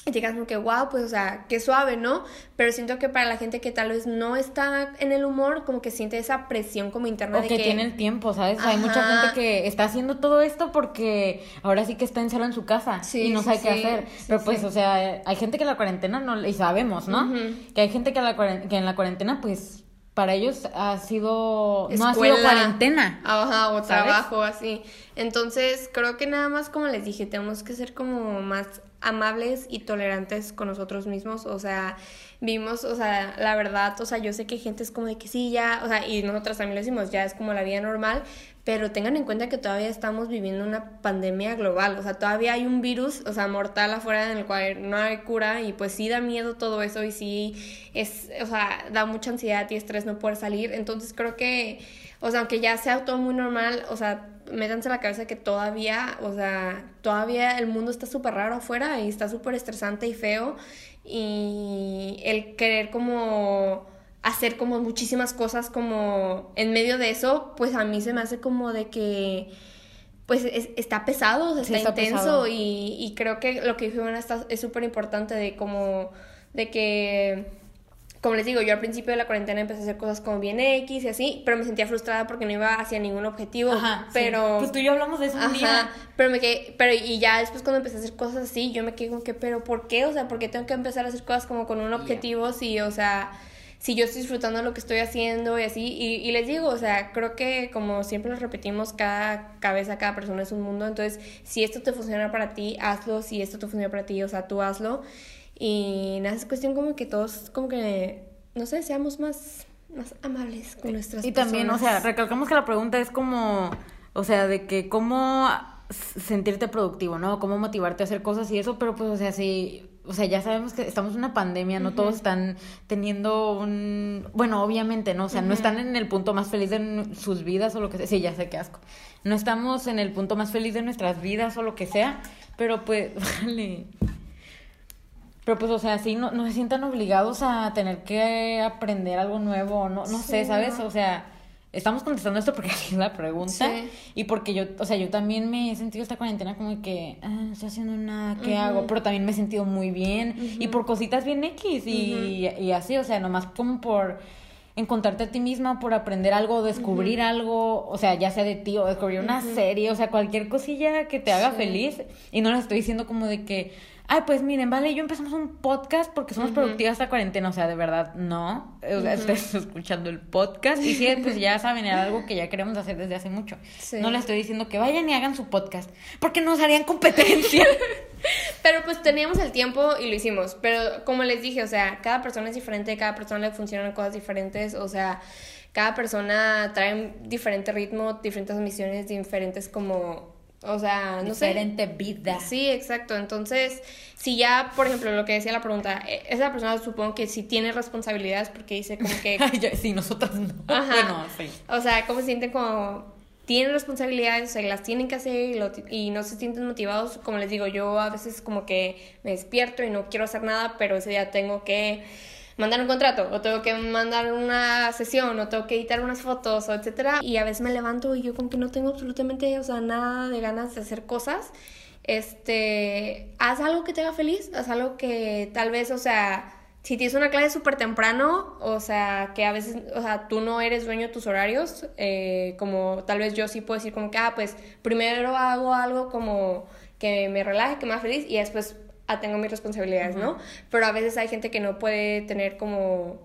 Speaker 1: y te como que, wow, pues, o sea, qué suave, ¿no? Pero siento que para la gente que tal vez no está en el humor, como que siente esa presión como interna.
Speaker 2: O que, tiene el tiempo, ¿sabes? Hay mucha gente que está haciendo todo esto porque ahora sí que está encerrado en su casa y no sabe qué hacer. Pero pues, o sea, hay gente que la cuarentena no, y sabemos, ¿no? Que hay gente que, la, que en la cuarentena, pues, para ellos ha sido no ha sido cuarentena
Speaker 1: ajá o trabajo así entonces creo que nada más como les dije tenemos que ser como más amables y tolerantes con nosotros mismos o sea vimos, o sea, la verdad, o sea, yo sé que gente es como de que sí, ya, o sea, y nosotras también lo decimos, ya es como la vida normal, pero tengan en cuenta que todavía estamos viviendo una pandemia global, o sea, todavía hay un virus, o sea, mortal afuera en el cual no hay cura y pues sí da miedo todo eso y sí es, o sea, da mucha ansiedad y estrés no poder salir, entonces creo que, o sea, aunque ya sea todo muy normal, o sea, métanse la cabeza que todavía, o sea, todavía el mundo está súper raro afuera y está súper estresante y feo. Y el querer como hacer como muchísimas cosas como en medio de eso, pues a mí se me hace como de que pues está pesado, está, intenso. Y, y, creo que lo que dijo Ivana es súper importante de como de que como les digo, yo al principio de la cuarentena empecé a hacer cosas como bien X y así, pero me sentía frustrada porque no iba hacia ningún objetivo. Ajá, pero.
Speaker 2: Pues tú y yo hablamos de eso un día.
Speaker 1: Pero me quedé, pero y ya después cuando empecé a hacer cosas así, yo me quedé como que, pero ¿por qué? O sea, ¿por qué tengo que empezar a hacer cosas como con un objetivo si, o sea, si yo estoy disfrutando lo que estoy haciendo y así, y, les digo, o sea, creo que como siempre lo repetimos, cada cabeza, cada persona es un mundo, entonces si esto te funciona para ti, hazlo, si esto te funciona para ti, o sea, tú hazlo, y nada, es cuestión como que todos, como que, no sé, seamos más, más amables con nuestras
Speaker 2: Y también, o sea, recalcamos que la pregunta es como, o sea, de que cómo sentirte productivo, ¿no? Cómo motivarte a hacer cosas y eso, pero pues, o sea, si o sea, ya sabemos que estamos en una pandemia, no todos están teniendo un, bueno, obviamente, ¿no? O sea, no están en el punto más feliz de sus vidas o lo que sea, sí, ya sé qué asco. No estamos en el punto más feliz de nuestras vidas o lo que sea, pero pues, vale. Pero pues, o sea, sí, no, no se sientan obligados a tener que aprender algo nuevo, no, no sé, ¿sabes? O sea, estamos contestando esto porque es la pregunta y porque yo, o sea, yo también me he sentido esta cuarentena como que, ah, no estoy haciendo nada, ¿qué hago? Pero también me he sentido muy bien y por cositas bien X y, y, así, o sea, nomás como por encontrarte a ti misma, por aprender algo, descubrir algo, o sea, ya sea de ti o descubrir una serie, o sea, cualquier cosilla que te haga feliz. Y no les estoy diciendo como de que ay, pues miren, vale, yo empezamos un podcast porque somos productivas esta cuarentena, o sea, de verdad, no. O sea, escuchando el podcast y sí, pues ya saben, era algo que ya queremos hacer desde hace mucho. No les estoy diciendo que vayan y hagan su podcast, porque nos harían competencia.
Speaker 1: pero pues teníamos el tiempo y lo hicimos, pero como les dije, o sea, cada persona es diferente, cada persona le funcionan cosas diferentes, o sea, cada persona trae diferente ritmo, diferentes misiones, diferentes como o sea, no
Speaker 2: sé. Diferente vida.
Speaker 1: Sí, exacto. Entonces, si ya, por ejemplo, lo que decía la pregunta, e, esa persona supongo que sí tiene responsabilidades porque dice como que...
Speaker 2: sí, nosotras no. Ajá. Bueno, sí.
Speaker 1: O sea, como se sienten como... Tienen responsabilidades, o sea, las tienen que hacer y, y no se sienten motivados. Como les digo, yo a veces como que me despierto y no quiero hacer nada, pero ese día tengo que mandar un contrato, o tengo que mandar una sesión, o tengo que editar unas fotos, o etcétera. Y a veces me levanto y yo como que no tengo absolutamente, o sea, nada de ganas de hacer cosas. Este, haz algo que te haga feliz, haz algo que tal vez, o sea, si tienes una clase súper temprano, o sea, que a veces, o sea, tú no eres dueño de tus horarios, eh, como tal vez yo sí puedo decir como que, ah, pues primero hago algo como que me relaje, que me haga feliz y después a tengo mis responsabilidades, ¿no? Pero a veces hay gente que no puede tener como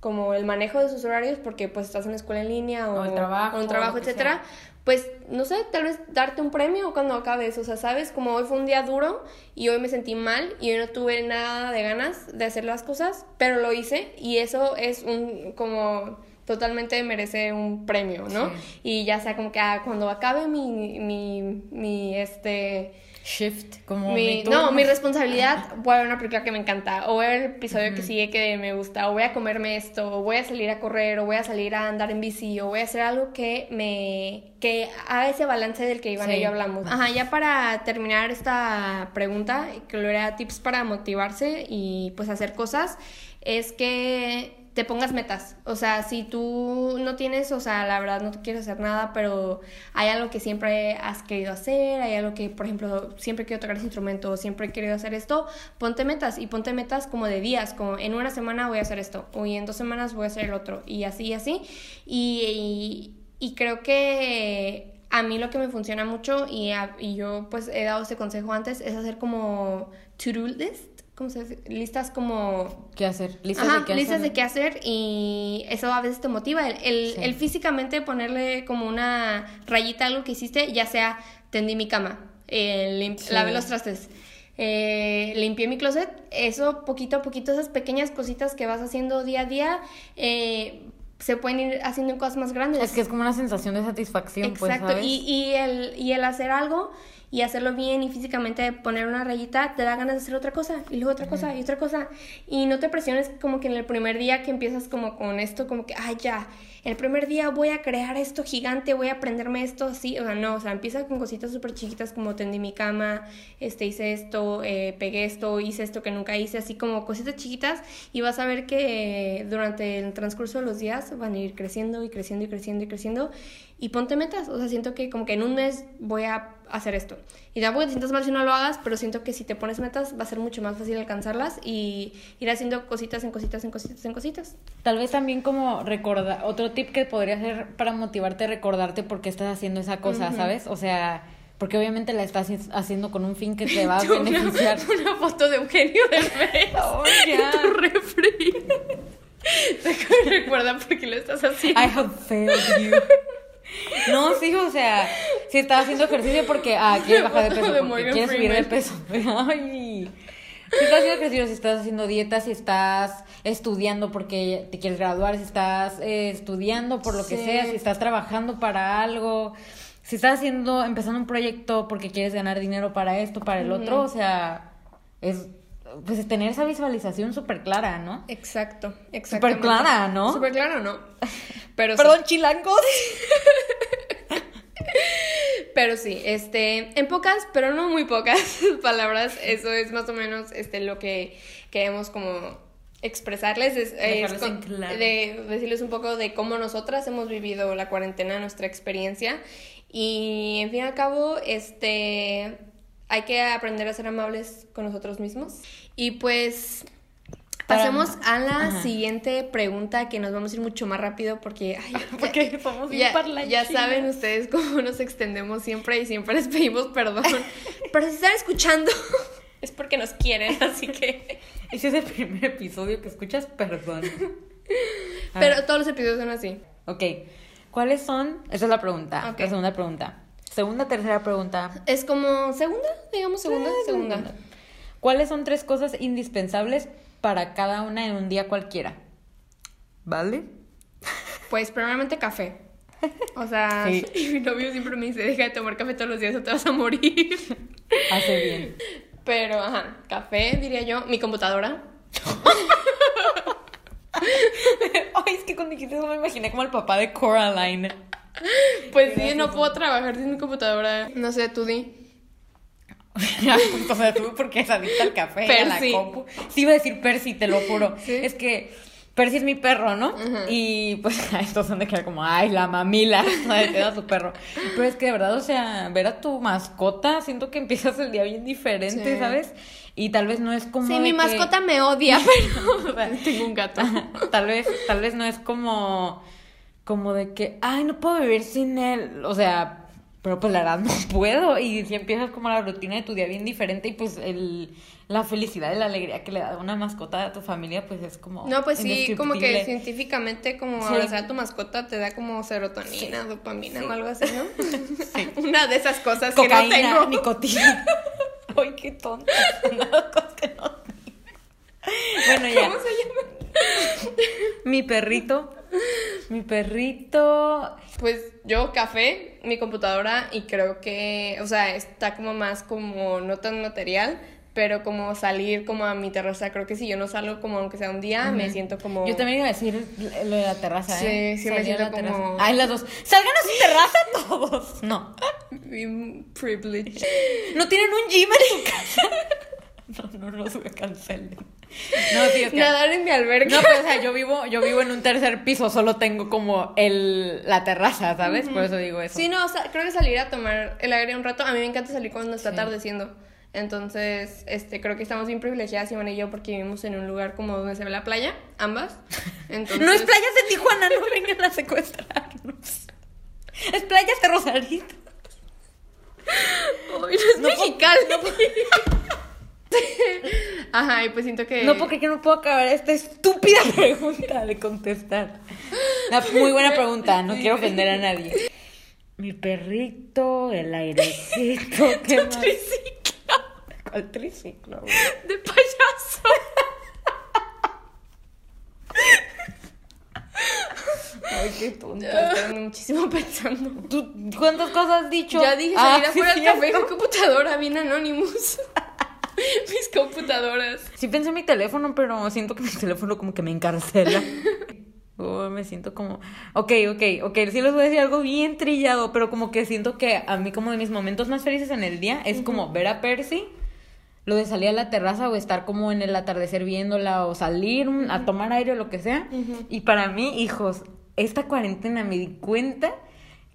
Speaker 1: como el manejo de sus horarios porque pues estás en la escuela en línea o,
Speaker 2: el trabajo,
Speaker 1: o un trabajo, etcétera. Pues no sé, tal vez darte un premio cuando acabes, o sea, sabes, como hoy fue un día duro y hoy me sentí mal y hoy no tuve nada de ganas de hacer las cosas, pero lo hice y eso es un como totalmente merece un premio, ¿no? Y ya sea como que ah, cuando acabe mi mi mi este
Speaker 2: shift como
Speaker 1: mi, no mi responsabilidad voy a ver una película que me encanta o ver el episodio que sigue que me gusta o voy a comerme esto o voy a salir a correr o voy a salir a andar en bici o voy a hacer algo que me que haga ese balance del que Iván y yo hablamos. Ajá ya para terminar esta pregunta que lo era tips para motivarse y pues hacer cosas es que te pongas metas. O sea, si tú no tienes, o sea, la verdad no quieres hacer nada, pero hay algo que siempre has querido hacer, hay algo que, por ejemplo, siempre quiero tocar ese instrumento, siempre he querido hacer esto, ponte metas y ponte metas como de días, como en una semana voy a hacer esto, o en dos semanas voy a hacer el otro, y así y así. Y, y, creo que a mí lo que me funciona mucho, y, y yo pues he dado ese consejo antes, es hacer como to-do list ¿cómo se dice? Listas como...
Speaker 2: ¿Qué hacer? Listas de qué
Speaker 1: listas de qué hacer y eso a veces te motiva. El, el, físicamente ponerle como una rayita a algo que hiciste, ya sea tendí mi cama, el, lavé los trastes, eh, limpié mi closet. Eso poquito a poquito, esas pequeñas cositas que vas haciendo día a día, eh, se pueden ir haciendo cosas más grandes.
Speaker 2: Es que es como una sensación de satisfacción, pues,
Speaker 1: Exacto,
Speaker 2: ¿sabes?
Speaker 1: y, y, el, y el hacer algo y hacerlo bien y físicamente poner una rayita, te da ganas de hacer otra cosa y luego otra cosa y otra cosa. Y no te presiones como que en el primer día que empiezas como con esto, como que, ay, ya, el primer día voy a crear esto gigante, voy a aprenderme esto así. O sea, no, o sea, empieza con cositas súper chiquitas como tendí mi cama, este, hice esto, eh, pegué esto, hice esto que nunca hice, así como cositas chiquitas y vas a ver que durante el transcurso de los días van a ir creciendo y creciendo y creciendo y creciendo y ponte metas. O sea, siento que como que en un mes voy a hacer esto. Y tampoco te sientas mal si no lo hagas, pero siento que si te pones metas va a ser mucho más fácil alcanzarlas y ir haciendo cositas en cositas en cositas en cositas.
Speaker 2: Tal vez también como recordar, otro tip que podría ser para motivarte, recordarte por qué estás haciendo esa cosa, ¿sabes? O sea, porque obviamente la estás haciendo con un fin que te va a beneficiar.
Speaker 1: Una, foto de Eugenio Derbez
Speaker 2: Oh,
Speaker 1: en
Speaker 2: ya.
Speaker 1: tu refri. Recuerda por qué lo estás haciendo.
Speaker 2: I have failed you. No, sí, o sea, si estás haciendo ejercicio porque ah, quieres bajar de peso, porque quieres subir de peso. Ay. Si estás haciendo ejercicio, si estás haciendo dieta, si estás estudiando porque te quieres graduar, si estás eh, estudiando por lo que sea, si estás trabajando para algo, si estás haciendo, empezando un proyecto porque quieres ganar dinero para esto, para el otro, o sea, es pues tener esa visualización súper clara, ¿no?
Speaker 1: Exacto, exacto.
Speaker 2: Súper clara, ¿no?
Speaker 1: Súper clara, ¿no? Pero sí.
Speaker 2: Perdón, chilangos.
Speaker 1: Pero sí, este, en pocas, pero no muy pocas palabras, eso es más o menos este, lo que queremos como expresarles, es, es
Speaker 2: Dejarles en
Speaker 1: con-
Speaker 2: claro.
Speaker 1: de decirles un poco de cómo nosotras hemos vivido la cuarentena, nuestra experiencia y en fin y al cabo, este, hay que aprender a ser amables con nosotros mismos y pues pasemos a la
Speaker 2: Ajá.
Speaker 1: siguiente pregunta que nos vamos a ir mucho más rápido porque, ay,
Speaker 2: Porque somos bien
Speaker 1: ya, ya saben ustedes cómo nos extendemos siempre y siempre les pedimos perdón. Pero si están escuchando, es porque nos quieren, así que.
Speaker 2: Ese es el primer episodio que escuchas, perdón. A
Speaker 1: Pero
Speaker 2: ver,
Speaker 1: todos los episodios son así.
Speaker 2: Ok. ¿Cuáles son? Esa es la pregunta.
Speaker 1: Ok.
Speaker 2: La segunda pregunta. Segunda, tercera pregunta.
Speaker 1: Es como segunda, digamos segunda,
Speaker 2: Ah,
Speaker 1: segunda.
Speaker 2: ¿Cuáles son tres cosas indispensables para cada una en un día cualquiera? ¿Vale?
Speaker 1: Pues primeramente café. O sea,
Speaker 2: Sí.
Speaker 1: y mi novio siempre me dice, deja de tomar café todos los días o te vas a morir.
Speaker 2: Hace bien.
Speaker 1: Pero, ajá, café, diría yo. Mi computadora.
Speaker 2: Ay, es que cuando dijiste eso me imaginé como el papá de Coraline.
Speaker 1: Pues sí, no puedo trabajar sin mi computadora. No sé, tú di.
Speaker 2: o sea, tú porque es adicta al café y a la
Speaker 1: Percy.
Speaker 2: compu. Sí iba a decir Percy, te lo juro.
Speaker 1: ¿Sí?
Speaker 2: Es que Percy es mi perro, ¿no? Y pues estos son de que era como, ay, la mamila, te su perro. Pero es que de verdad, o sea, ver a tu mascota, siento que empiezas el día bien diferente,
Speaker 1: Sí.
Speaker 2: ¿sabes? Y tal vez no es como.
Speaker 1: Sí, mi
Speaker 2: que-
Speaker 1: mascota me odia, pero
Speaker 2: O sea,
Speaker 1: tengo un gato.
Speaker 2: tal vez, tal vez no es como, como de que, ay, no puedo vivir sin él. O sea, pero pues la verdad no puedo. Y si empiezas como la rutina de tu día bien diferente y pues el, la felicidad y la alegría que le da una mascota a tu familia, pues es como.
Speaker 1: No, pues sí, como que científicamente como
Speaker 2: Sí.
Speaker 1: abrazar a tu mascota te da como serotonina, dopamina o algo así, ¿no?
Speaker 2: Sí.
Speaker 1: Una de esas cosas
Speaker 2: Cocaína,
Speaker 1: que no tengo.
Speaker 2: nicotina. Ay, qué tonta. Nada, cosas que no tengo. Bueno, ya.
Speaker 1: ¿Cómo se llama?
Speaker 2: Mi perrito. Mi perrito.
Speaker 1: Pues yo café, mi computadora y creo que, o sea, está como más como no tan material, pero como salir como a mi terraza, creo que si yo no salgo como aunque sea un día, me siento como
Speaker 2: Yo también iba a decir lo de la terraza,
Speaker 1: Sí,
Speaker 2: ¿eh?
Speaker 1: sí me
Speaker 2: Salir a
Speaker 1: siento
Speaker 2: la terraza.
Speaker 1: como-
Speaker 2: Ay, las dos. ¡Salgan a su terraza todos! No.
Speaker 1: bien privileged.
Speaker 2: ¿No tienen un gym en su casa? No, no, no, se cancelen. No, sí, es que...
Speaker 1: Nadar en mi alberca.
Speaker 2: No, pero o sea, yo vivo, yo vivo en un tercer piso, solo tengo como el, la terraza, ¿sabes? Por eso digo eso.
Speaker 1: Sí, no, o sea, creo que salir a tomar el aire un rato, a mí me encanta salir cuando está
Speaker 2: Sí.
Speaker 1: atardeciendo. Entonces, este, creo que estamos bien privilegiadas, Iván y yo, porque vivimos en un lugar como donde se ve la playa, ambas. Entonces,
Speaker 2: No es playas de Tijuana, no vengan a secuestrarnos. Es playas de Rosarito.
Speaker 1: Ay, no es
Speaker 2: No
Speaker 1: mexicali. Ajá, y pues siento que...
Speaker 2: No porque que no puedo acabar esta estúpida pregunta de contestar. Una muy buena pregunta, no quiero ofender a nadie. Mi perrito, el airecito, ¿qué más? ¿Cuál triciclo? güey?
Speaker 1: De payaso.
Speaker 2: Ay, qué tonta.
Speaker 1: Estoy muchísimo pensando.
Speaker 2: ¿Tú cuántas cosas has dicho?
Speaker 1: Ya dije
Speaker 2: Ah,
Speaker 1: salir
Speaker 2: sí,
Speaker 1: afuera del café con computadora, bien Anonymous. Mis computadoras.
Speaker 2: Sí pensé en mi teléfono, pero siento que mi teléfono como que me encarcela. Oh, me siento como... Ok, ok, ok, sí les voy a decir algo bien trillado, pero como que siento que a mí como de mis momentos más felices en el día es como ver a Percy, lo de salir a la terraza o estar como en el atardecer viéndola o salir a tomar aire o lo que sea. Y para mí, hijos, esta cuarentena me di cuenta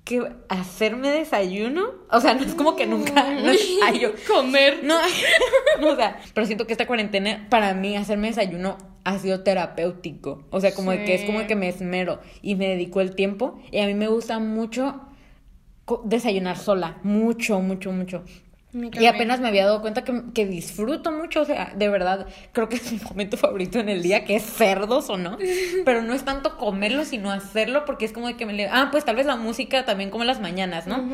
Speaker 2: que hacerme desayuno, o sea, no es como que nunca... No es, ay, yo,
Speaker 1: Comer.
Speaker 2: no, no, o sea, pero siento que esta cuarentena, para mí, hacerme desayuno ha sido terapéutico. O sea, como de que es como de que me esmero y me dedico el tiempo. Y a mí me gusta mucho desayunar sola. Mucho, mucho, mucho. Y apenas me había dado cuenta que, que disfruto mucho, o sea, de verdad, creo que es mi momento favorito en el día, que es cerdos o no, pero no es tanto comerlo, sino hacerlo, porque es como de que me le... Ah, pues tal vez la música también como las mañanas, ¿no?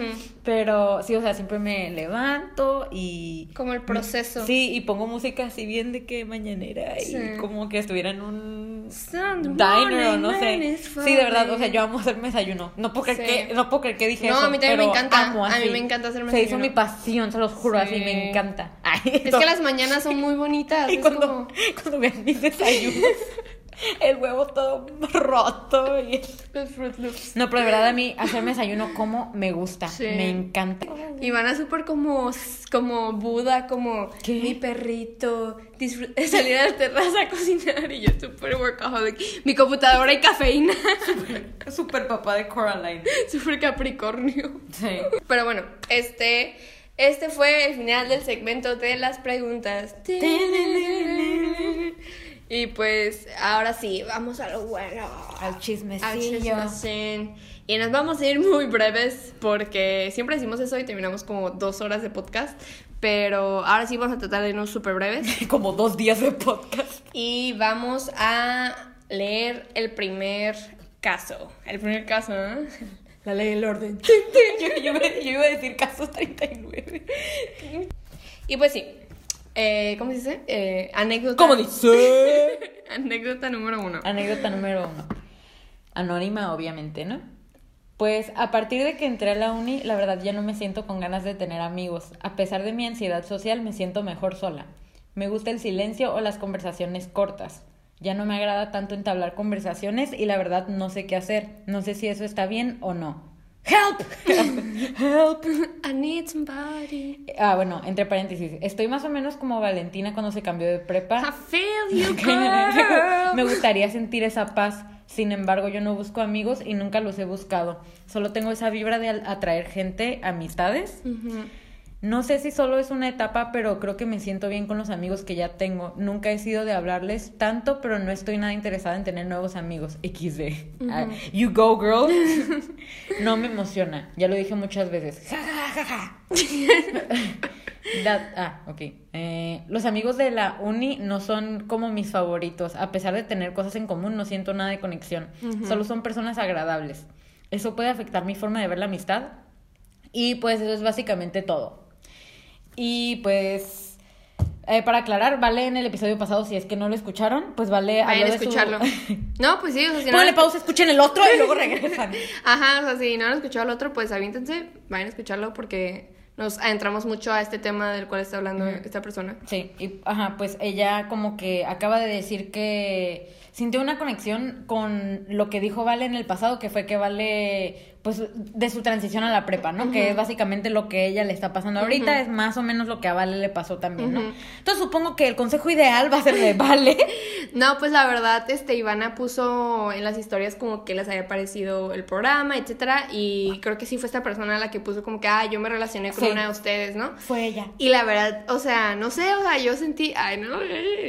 Speaker 2: Pero sí, o sea, siempre me levanto y...
Speaker 1: Como el proceso.
Speaker 2: Sí, y pongo música así bien de que mañanera y
Speaker 1: Sí.
Speaker 2: como que estuviera en un diner o no sé. Sí, de verdad, o sea, yo amo hacerme desayuno. No puedo creer
Speaker 1: Sí.
Speaker 2: que, no puedo creer que dije
Speaker 1: No,
Speaker 2: eso.
Speaker 1: a mí también me encanta.
Speaker 2: amo
Speaker 1: A mí me encanta hacerme
Speaker 2: Se hizo
Speaker 1: desayuno.
Speaker 2: mi pasión, se los juro, así
Speaker 1: Sí.
Speaker 2: me encanta. Ay,
Speaker 1: Es que las mañanas son muy bonitas.
Speaker 2: Y cuando,
Speaker 1: como...
Speaker 2: cuando vean mis desayunos, el huevo todo roto y...
Speaker 1: Los Fruit Loops.
Speaker 2: No, pero de verdad a mí hacerme desayuno como me gusta,
Speaker 1: Sí.
Speaker 2: me encanta.
Speaker 1: Y van a súper como, como Buda, como
Speaker 2: ¿Qué?
Speaker 1: mi perrito, salir a la terraza a cocinar y yo súper workaholic. Mi computadora y cafeína,
Speaker 2: Super papá de Coraline.
Speaker 1: súper capricornio.
Speaker 2: Sí.
Speaker 1: Pero bueno, este, este fue el final del segmento de las preguntas. Y pues ahora sí, vamos a lo bueno.
Speaker 2: Al
Speaker 1: Al
Speaker 2: chismecillo.
Speaker 1: chismecín. Y nos vamos a ir muy breves porque siempre decimos eso y terminamos como dos horas de podcast. Pero ahora sí vamos a tratar de irnos súper breves.
Speaker 2: Como dos días de podcast.
Speaker 1: Y vamos a leer el primer caso. El primer caso, ¿no? La ley del orden.
Speaker 2: yo, yo me- yo iba a decir casos 39.
Speaker 1: Y pues sí. Eh, ¿Cómo se dice? Eh, anécdota.
Speaker 2: ¿Cómo dice?
Speaker 1: Anécdota número uno.
Speaker 2: Anécdota número uno. Anónima, obviamente, ¿no? Pues a partir de que entré a la uni, la verdad ya no me siento con ganas de tener amigos. A pesar de mi ansiedad social, me siento mejor sola. Me gusta el silencio o las conversaciones cortas. Ya no me agrada tanto entablar conversaciones y la verdad no sé qué hacer. No sé si eso está bien o no. ¡Help! ¡Help!
Speaker 1: I need somebody.
Speaker 2: Ah, bueno, entre paréntesis. Estoy más o menos como Valentina cuando se cambió de prepa.
Speaker 1: I feel you, girl.
Speaker 2: Me gustaría sentir esa paz. Sin embargo, yo no busco amigos y nunca los he buscado. Solo tengo esa vibra de atraer gente, amistades. No sé si solo es una etapa, pero creo que me siento bien con los amigos que ya tengo. Nunca he sido de hablarles tanto, pero no estoy nada interesada en tener nuevos amigos. XD. Ah, you go, girl. no me emociona. Ya lo dije muchas veces. That- ah, ok. Eh, los amigos de la uni no son como mis favoritos. A pesar de tener cosas en común, no siento nada de conexión. Solo son personas agradables. Eso puede afectar mi forma de ver la amistad. Y pues eso es básicamente todo. Y pues, eh, para aclarar, Vale en el episodio pasado, si es que no lo escucharon, pues Vale
Speaker 1: Vayan a
Speaker 2: de su-
Speaker 1: escucharlo. No, pues sí, o sea, si no.
Speaker 2: Ponle pausa, escuchen el otro y luego regresan.
Speaker 1: Ajá, o sea, si no han escuchado el otro, pues aviéntense, vayan a escucharlo porque nos adentramos mucho a este tema del cual está hablando esta persona.
Speaker 2: Sí, y ajá, pues ella como que acaba de decir que sintió una conexión con lo que dijo Vale en el pasado, que fue que Vale, pues, de su transición a la prepa, ¿no? Que es básicamente lo que ella le está pasando ahorita, es más o menos lo que a Vale le pasó también, ¿no? Entonces supongo que el consejo ideal va a ser de Vale.
Speaker 1: No, pues la verdad, este, Ivana puso en las historias como que les había parecido el programa, etcétera, y creo que sí fue esta persona la que puso como que, ah, yo me relacioné con
Speaker 2: Sí.
Speaker 1: una de ustedes, ¿no?
Speaker 2: Fue ella.
Speaker 1: Y la verdad, o sea, no sé, o sea, yo sentí, ay, no,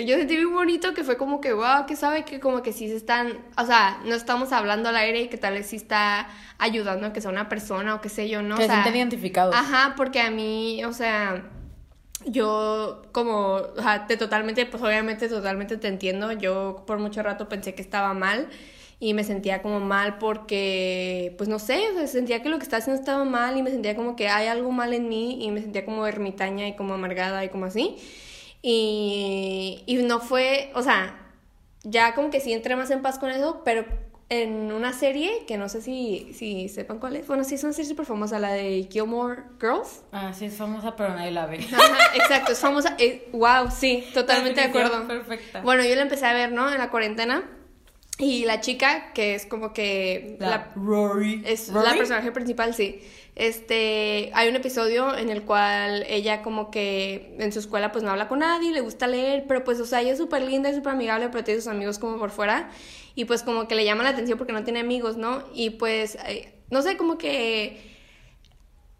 Speaker 1: yo sentí muy bonito que fue como que, wow, que sabe que como que sí se están, o sea, no estamos hablando al aire y que tal vez sí está ayudando a que sea una persona o qué sé yo, ¿no?
Speaker 2: Que
Speaker 1: o
Speaker 2: se
Speaker 1: sea,
Speaker 2: sienten identificados.
Speaker 1: Ajá, porque a mí, o sea, yo como, o sea, te totalmente, pues obviamente totalmente te entiendo, yo por mucho rato pensé que estaba mal y me sentía como mal porque, pues no sé, o sea, sentía que lo que estaba haciendo estaba mal y me sentía como que hay algo mal en mí y me sentía como ermitaña y como amargada y como así. Y, y no fue, o sea, ya como que sí entré más en paz con eso, pero en una serie que no sé si, si sepan cuál es. Bueno, sí, es una serie súper famosa, la de Gilmore Girls.
Speaker 2: Ah, sí, es famosa, pero nadie la ve.
Speaker 1: Ajá, exacto, es famosa. Eh, wow, sí, totalmente de acuerdo.
Speaker 2: Perfecta.
Speaker 1: Bueno, yo la empecé a ver, ¿no? En la cuarentena. Y la chica, que es como que...
Speaker 2: La, Rory.
Speaker 1: Es
Speaker 2: ¿Rory?
Speaker 1: la personaje principal, sí. Este, hay un episodio en el cual ella como que en su escuela pues no habla con nadie, le gusta leer, pero pues, o sea, ella es súper linda y súper amigable, pero tiene sus amigos como por fuera. Y pues como que le llama la atención porque no tiene amigos, ¿no? Y pues, eh, no sé, como que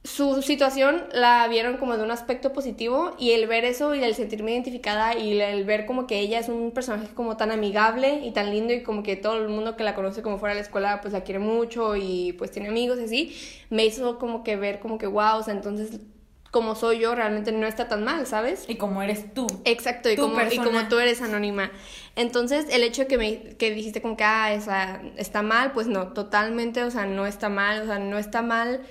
Speaker 1: su situación la vieron como de un aspecto positivo y el ver eso y el sentirme identificada y el ver como que ella es un personaje como tan amigable y tan lindo y como que todo el mundo que la conoce como fuera de la escuela pues la quiere mucho y pues tiene amigos y así, me hizo como que ver como que wow, o sea, entonces como soy yo realmente no está tan mal, ¿sabes?
Speaker 2: Y como eres tú.
Speaker 1: Exacto, y como, y como tú eres anónima. Entonces, el hecho de que me que dijiste como que ah, esa, está mal, pues no, totalmente, o sea, no está mal, o sea, no está mal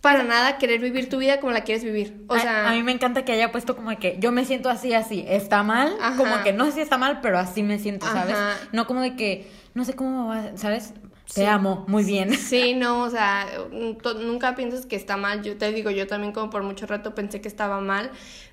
Speaker 1: para nada querer vivir tu vida como la quieres vivir. O
Speaker 2: A-
Speaker 1: sea,
Speaker 2: a, mí me encanta que haya puesto como que yo me siento así, así. Está mal,
Speaker 1: Ajá.
Speaker 2: como que no sé si está mal, pero así me siento, ¿sabes?
Speaker 1: Ajá.
Speaker 2: No como de que, no sé cómo va, ¿sabes?
Speaker 1: Sí.
Speaker 2: Te amo, muy bien.
Speaker 1: Sí, no, o sea, nunca piensas que está mal. Yo te digo, yo también como por mucho rato pensé que estaba mal,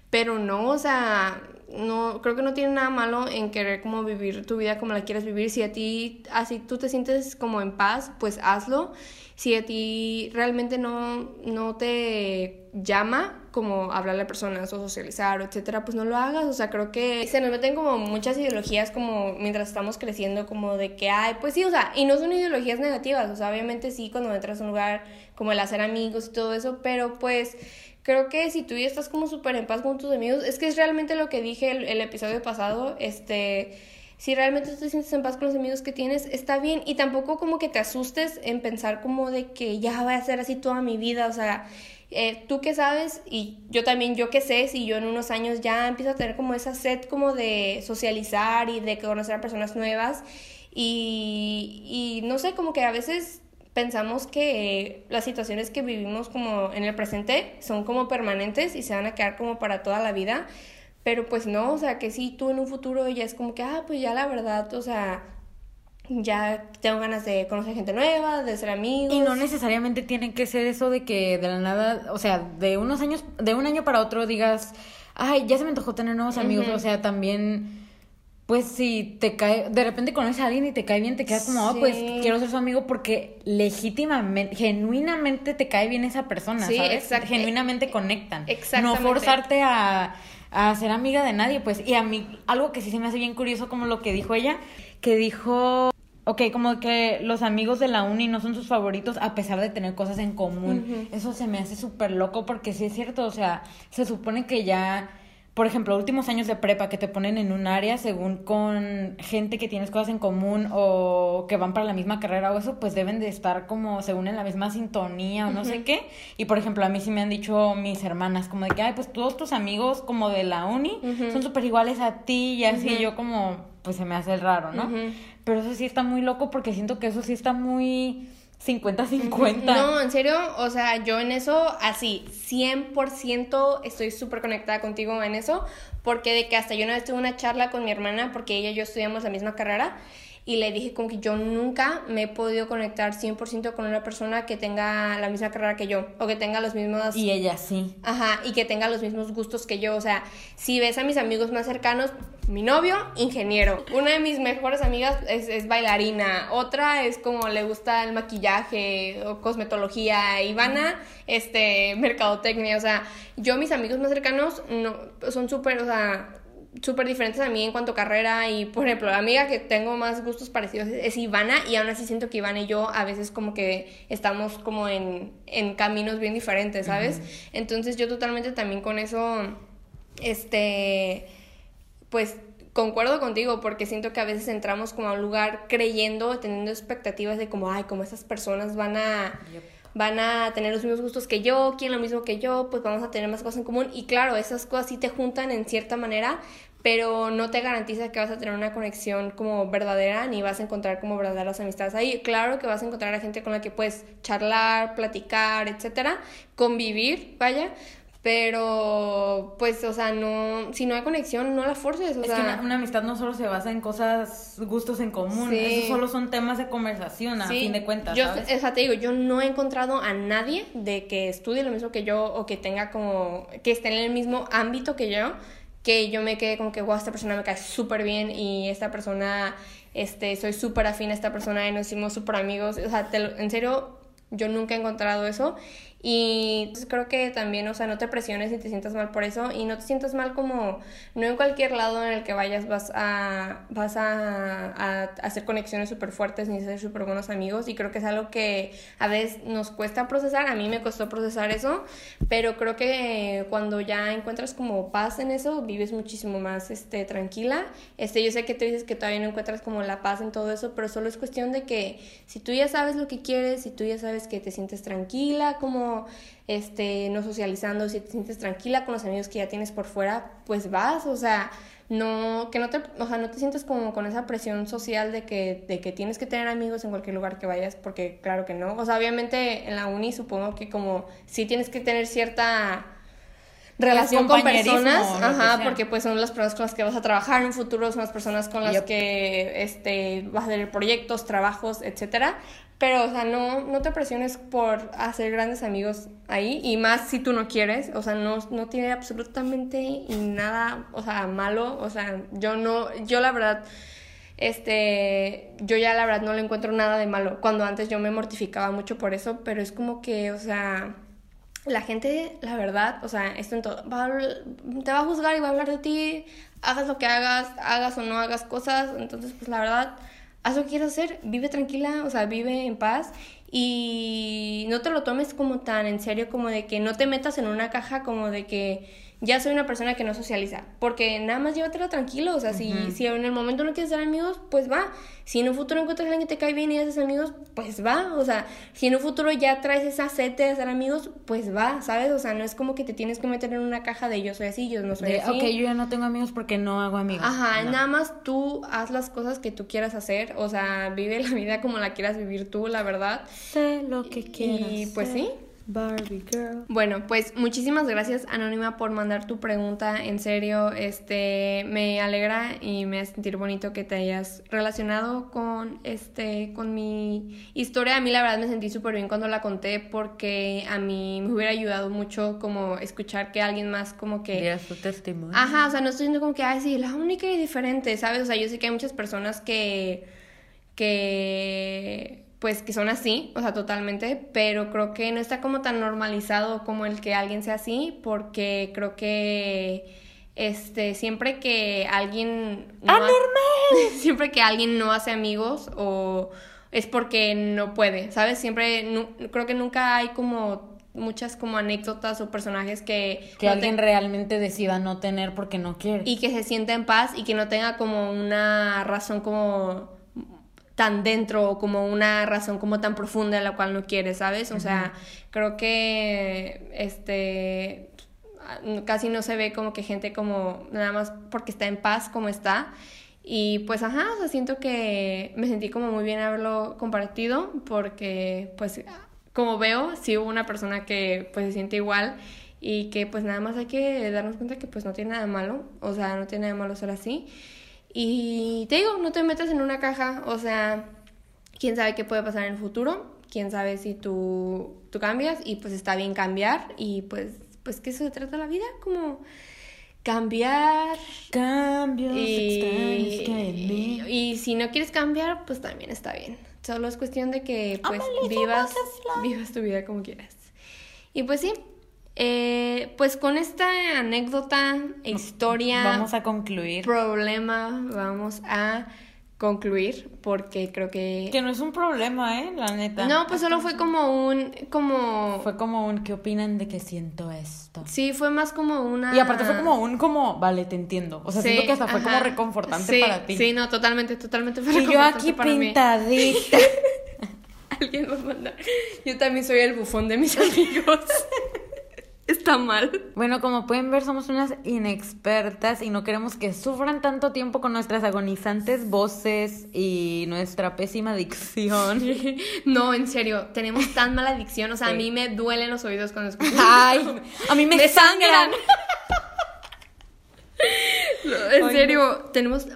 Speaker 1: pero no, o sea, no, creo que no tiene nada malo en querer como vivir tu vida como la quieres vivir. Si a ti, así tú te sientes como en paz, pues hazlo. Si a ti realmente no, no te llama como hablarle a personas o socializar o etcétera, pues no lo hagas. O sea, creo que se nos meten como muchas ideologías como mientras estamos creciendo, como de que, ay, pues sí, o sea, y no son ideologías negativas, o sea, obviamente sí cuando entras a un lugar como el hacer amigos y todo eso, pero pues creo que si tú ya estás como súper en paz con tus amigos, es que es realmente lo que dije el, el episodio pasado, este si realmente te sientes en paz con los amigos que tienes, está bien. Y tampoco como que te asustes en pensar como de que ya voy a ser así toda mi vida. O sea, eh, tú que sabes y yo también, yo que sé, si yo en unos años ya empiezo a tener como esa sed como de socializar y de conocer a personas nuevas. Y, y no sé, como que a veces pensamos que las situaciones que vivimos como en el presente son como permanentes y se van a quedar como para toda la vida. Pero pues no, o sea, que si tú en un futuro ya es como que, ah, pues ya la verdad, o sea, ya tengo ganas de conocer gente nueva, de ser amigos.
Speaker 2: Y no necesariamente tiene que ser eso de que de la nada, o sea, de unos años, de un año para otro digas, ay, ya se me antojó tener nuevos amigos, o sea, también, pues si te cae, de repente conoces a alguien y te cae bien, te quedas como, ah, pues
Speaker 1: Sí.
Speaker 2: quiero ser su amigo porque legítimamente, genuinamente te cae bien esa persona,
Speaker 1: Sí,
Speaker 2: ¿sabes? Genuinamente conectan.
Speaker 1: Exactamente.
Speaker 2: No forzarte a, a ser amiga de nadie, pues, y a mí, algo que sí se me hace bien curioso como lo que dijo ella, que dijo... Ok, como que los amigos de la uni no son sus favoritos a pesar de tener cosas en común. Eso se me hace súper loco porque sí es cierto, o sea, se supone que ya, por ejemplo, últimos años de prepa que te ponen en un área según con gente que tienes cosas en común o que van para la misma carrera o eso, pues deben de estar como según en la misma sintonía o no sé qué. Y por ejemplo, a mí sí me han dicho mis hermanas como de que, ay, pues todos tus amigos como de la uni son súper iguales a ti y así yo como, pues se me hace raro, ¿no? Pero eso sí está muy loco porque siento que eso sí está muy 50-50.
Speaker 1: No, en serio, o sea, yo en eso, así, 100% estoy súper conectada contigo en eso, porque de que hasta yo una vez tuve una charla con mi hermana, porque ella y yo estudiamos la misma carrera, y le dije como que yo nunca me he podido conectar 100% con una persona que tenga la misma carrera que yo, o que tenga los mismos...
Speaker 2: Y ella sí.
Speaker 1: Ajá, y que tenga los mismos gustos que yo. O sea, si ves a mis amigos más cercanos, mi novio, ingeniero. Una de mis mejores amigas es, es bailarina. Otra es como le gusta el maquillaje o cosmetología. Ivana, este, mercadotecnia. O sea, yo, mis amigos más cercanos, no, son súper, o sea, súper diferentes a mí en cuanto a carrera y por ejemplo la amiga que tengo más gustos parecidos es, Ivana y aún así siento que Ivana y yo a veces como que estamos como en, en caminos bien diferentes, ¿sabes? Entonces yo totalmente también con eso, este, pues concuerdo contigo porque siento que a veces entramos como a un lugar creyendo, teniendo expectativas de como, ay, como esas personas van a... van a tener los mismos gustos que yo, quieren lo mismo que yo, pues vamos a tener más cosas en común. Y claro, esas cosas sí te juntan en cierta manera, pero no te garantiza que vas a tener una conexión como verdadera ni vas a encontrar como verdaderas amistades ahí. Claro que vas a encontrar a gente con la que puedes charlar, platicar, etcétera, convivir, vaya, pero, pues, o sea, no, si no hay conexión, no la forces. O
Speaker 2: es
Speaker 1: sea,
Speaker 2: que una, amistad no solo se basa en cosas, gustos en común,
Speaker 1: Sí.
Speaker 2: esos solo son temas de conversación, a
Speaker 1: sí,
Speaker 2: fin de cuentas,
Speaker 1: yo,
Speaker 2: ¿sabes?
Speaker 1: O sea, te digo, yo no he encontrado a nadie de que estudie lo mismo que yo o que tenga como, que esté en el mismo ámbito que yo, que yo me quede como que, wow, esta persona me cae súper bien y esta persona, este, soy súper afín a esta persona y nos hicimos súper amigos. O sea, te lo- en serio, yo nunca he encontrado eso. Y pues, creo que también, o sea, no te presiones ni te sientas mal por eso y no te sientas mal como, no en cualquier lado en el que vayas vas a, vas a, a hacer conexiones súper fuertes ni ser súper buenos amigos y creo que es algo que a veces nos cuesta procesar, a mí me costó procesar eso, pero creo que cuando ya encuentras como paz en eso, vives muchísimo más este, tranquila. Este, yo sé que tú dices que todavía no encuentras como la paz en todo eso, pero solo es cuestión de que si tú ya sabes lo que quieres, si tú ya sabes que te sientes tranquila, como este, no socializando, si te sientes tranquila con los amigos que ya tienes por fuera, pues vas, o sea, no, que no te, o sea, no te sientes como con esa presión social de que, de que tienes que tener amigos en cualquier lugar que vayas, porque claro que no, o sea, obviamente en la uni supongo que como sí tienes que tener cierta relación con personas, ajá, porque pues son las personas con las que vas a trabajar en un futuro, son las personas con las
Speaker 2: Yep.
Speaker 1: que este vas a tener proyectos, trabajos, etcétera. Pero, o sea, no, no te presiones por hacer grandes amigos ahí, y más si tú no quieres, o sea, no, no tiene absolutamente nada, o sea, malo, o sea, yo no, yo la verdad, este, yo ya la verdad no le encuentro nada de malo, cuando antes yo me mortificaba mucho por eso, pero es como que, o sea, la gente, la verdad, o sea, esto en todo, va a te va a juzgar y va a hablar de ti, hagas lo que hagas, hagas o no hagas cosas, entonces pues la verdad, haz lo que quieras hacer, vive tranquila, o sea, vive en paz y no te lo tomes como tan en serio como de que no te metas en una caja como de que ya soy una persona que no socializa, porque nada más llévatela tranquilo, o sea, si, si en el momento no quieres ser amigos, pues va, si en un futuro encuentras a alguien que te cae bien y haces amigos, pues va, o sea, si en un futuro ya traes esa sed de hacer amigos, pues va, ¿sabes? O sea, no es como que te tienes que meter en una caja de yo soy así, yo no soy
Speaker 2: De,
Speaker 1: así.
Speaker 2: ok, yo ya no tengo amigos porque no hago amigos.
Speaker 1: Ajá,
Speaker 2: No.
Speaker 1: nada más tú haz las cosas que tú quieras hacer, o sea, vive la vida como la quieras vivir tú, la verdad.
Speaker 2: Sé lo que quieras.
Speaker 1: Y pues
Speaker 2: ser,
Speaker 1: sí.
Speaker 2: Barbie girl.
Speaker 1: Bueno, pues muchísimas gracias Anónima por mandar tu pregunta. En serio, este me alegra y me hace sentir bonito que te hayas relacionado con este con mi historia. A mí la verdad me sentí súper bien cuando la conté porque a mí me hubiera ayudado mucho como escuchar que alguien más como que
Speaker 2: Diera su testimonio.
Speaker 1: Ajá, o sea, no estoy diciendo como que, ay, sí, la única y diferente, ¿sabes? O sea, yo sé que hay muchas personas que, que, pues, que son así, o sea, totalmente, pero creo que no está como tan normalizado como el que alguien sea así, porque creo que, este, siempre que alguien... no ha- siempre que alguien no hace amigos o es porque no puede, ¿sabes? Siempre, creo que nunca hay como muchas como anécdotas o personajes que...
Speaker 2: Que
Speaker 1: no
Speaker 2: alguien
Speaker 1: te-
Speaker 2: realmente decida no tener porque no quiere.
Speaker 1: y que se sienta en paz y que no tenga como una razón como tan dentro o como una razón como tan profunda la cual no quiere, ¿sabes? O sea, creo que este casi no se ve como que gente como nada más porque está en paz como está. Y pues ajá, o sea, siento que me sentí como muy bien haberlo compartido porque pues como veo, sí hubo una persona que pues se siente igual y que pues nada más hay que darnos cuenta que pues no tiene nada de malo, o sea, no tiene nada de malo ser así. Y te digo, no te metas en una caja, o sea, quién sabe qué puede pasar en el futuro, quién sabe si tú, tú cambias y pues está bien cambiar y pues, pues que eso se trata la vida, como cambiar.
Speaker 2: Cambios extraños que en
Speaker 1: y, y si no quieres cambiar, pues también está bien. Solo es cuestión de que pues vivas, vivas tu vida como quieras. Y pues sí, eh, pues con esta anécdota, historia,
Speaker 2: Vamos a concluir.
Speaker 1: problema, vamos a concluir porque creo que...
Speaker 2: Que no es un problema, ¿eh? La neta.
Speaker 1: No, pues solo fue como un, como...
Speaker 2: Fue como un, ¿qué opinan de que siento esto?
Speaker 1: Sí, fue más como una...
Speaker 2: Y aparte fue como un, como, vale, te entiendo. O sea,
Speaker 1: Sí,
Speaker 2: siento que hasta fue como reconfortante
Speaker 1: Sí,
Speaker 2: para ti.
Speaker 1: Sí, no, totalmente, totalmente fue
Speaker 2: Y yo aquí
Speaker 1: para mí.
Speaker 2: pintadita.
Speaker 1: Alguien va a mandar. Yo también soy el bufón de mis amigos. Está mal.
Speaker 2: Bueno, como pueden ver, somos unas inexpertas y no queremos que sufran tanto tiempo con nuestras agonizantes voces y nuestra pésima dicción.
Speaker 1: No, en serio, tenemos tan mala dicción. O sea, a mí me duelen los oídos cuando escucho.
Speaker 2: Ay, a mí me,
Speaker 1: Me
Speaker 2: sangran.
Speaker 1: sangran. No, en serio, tenemos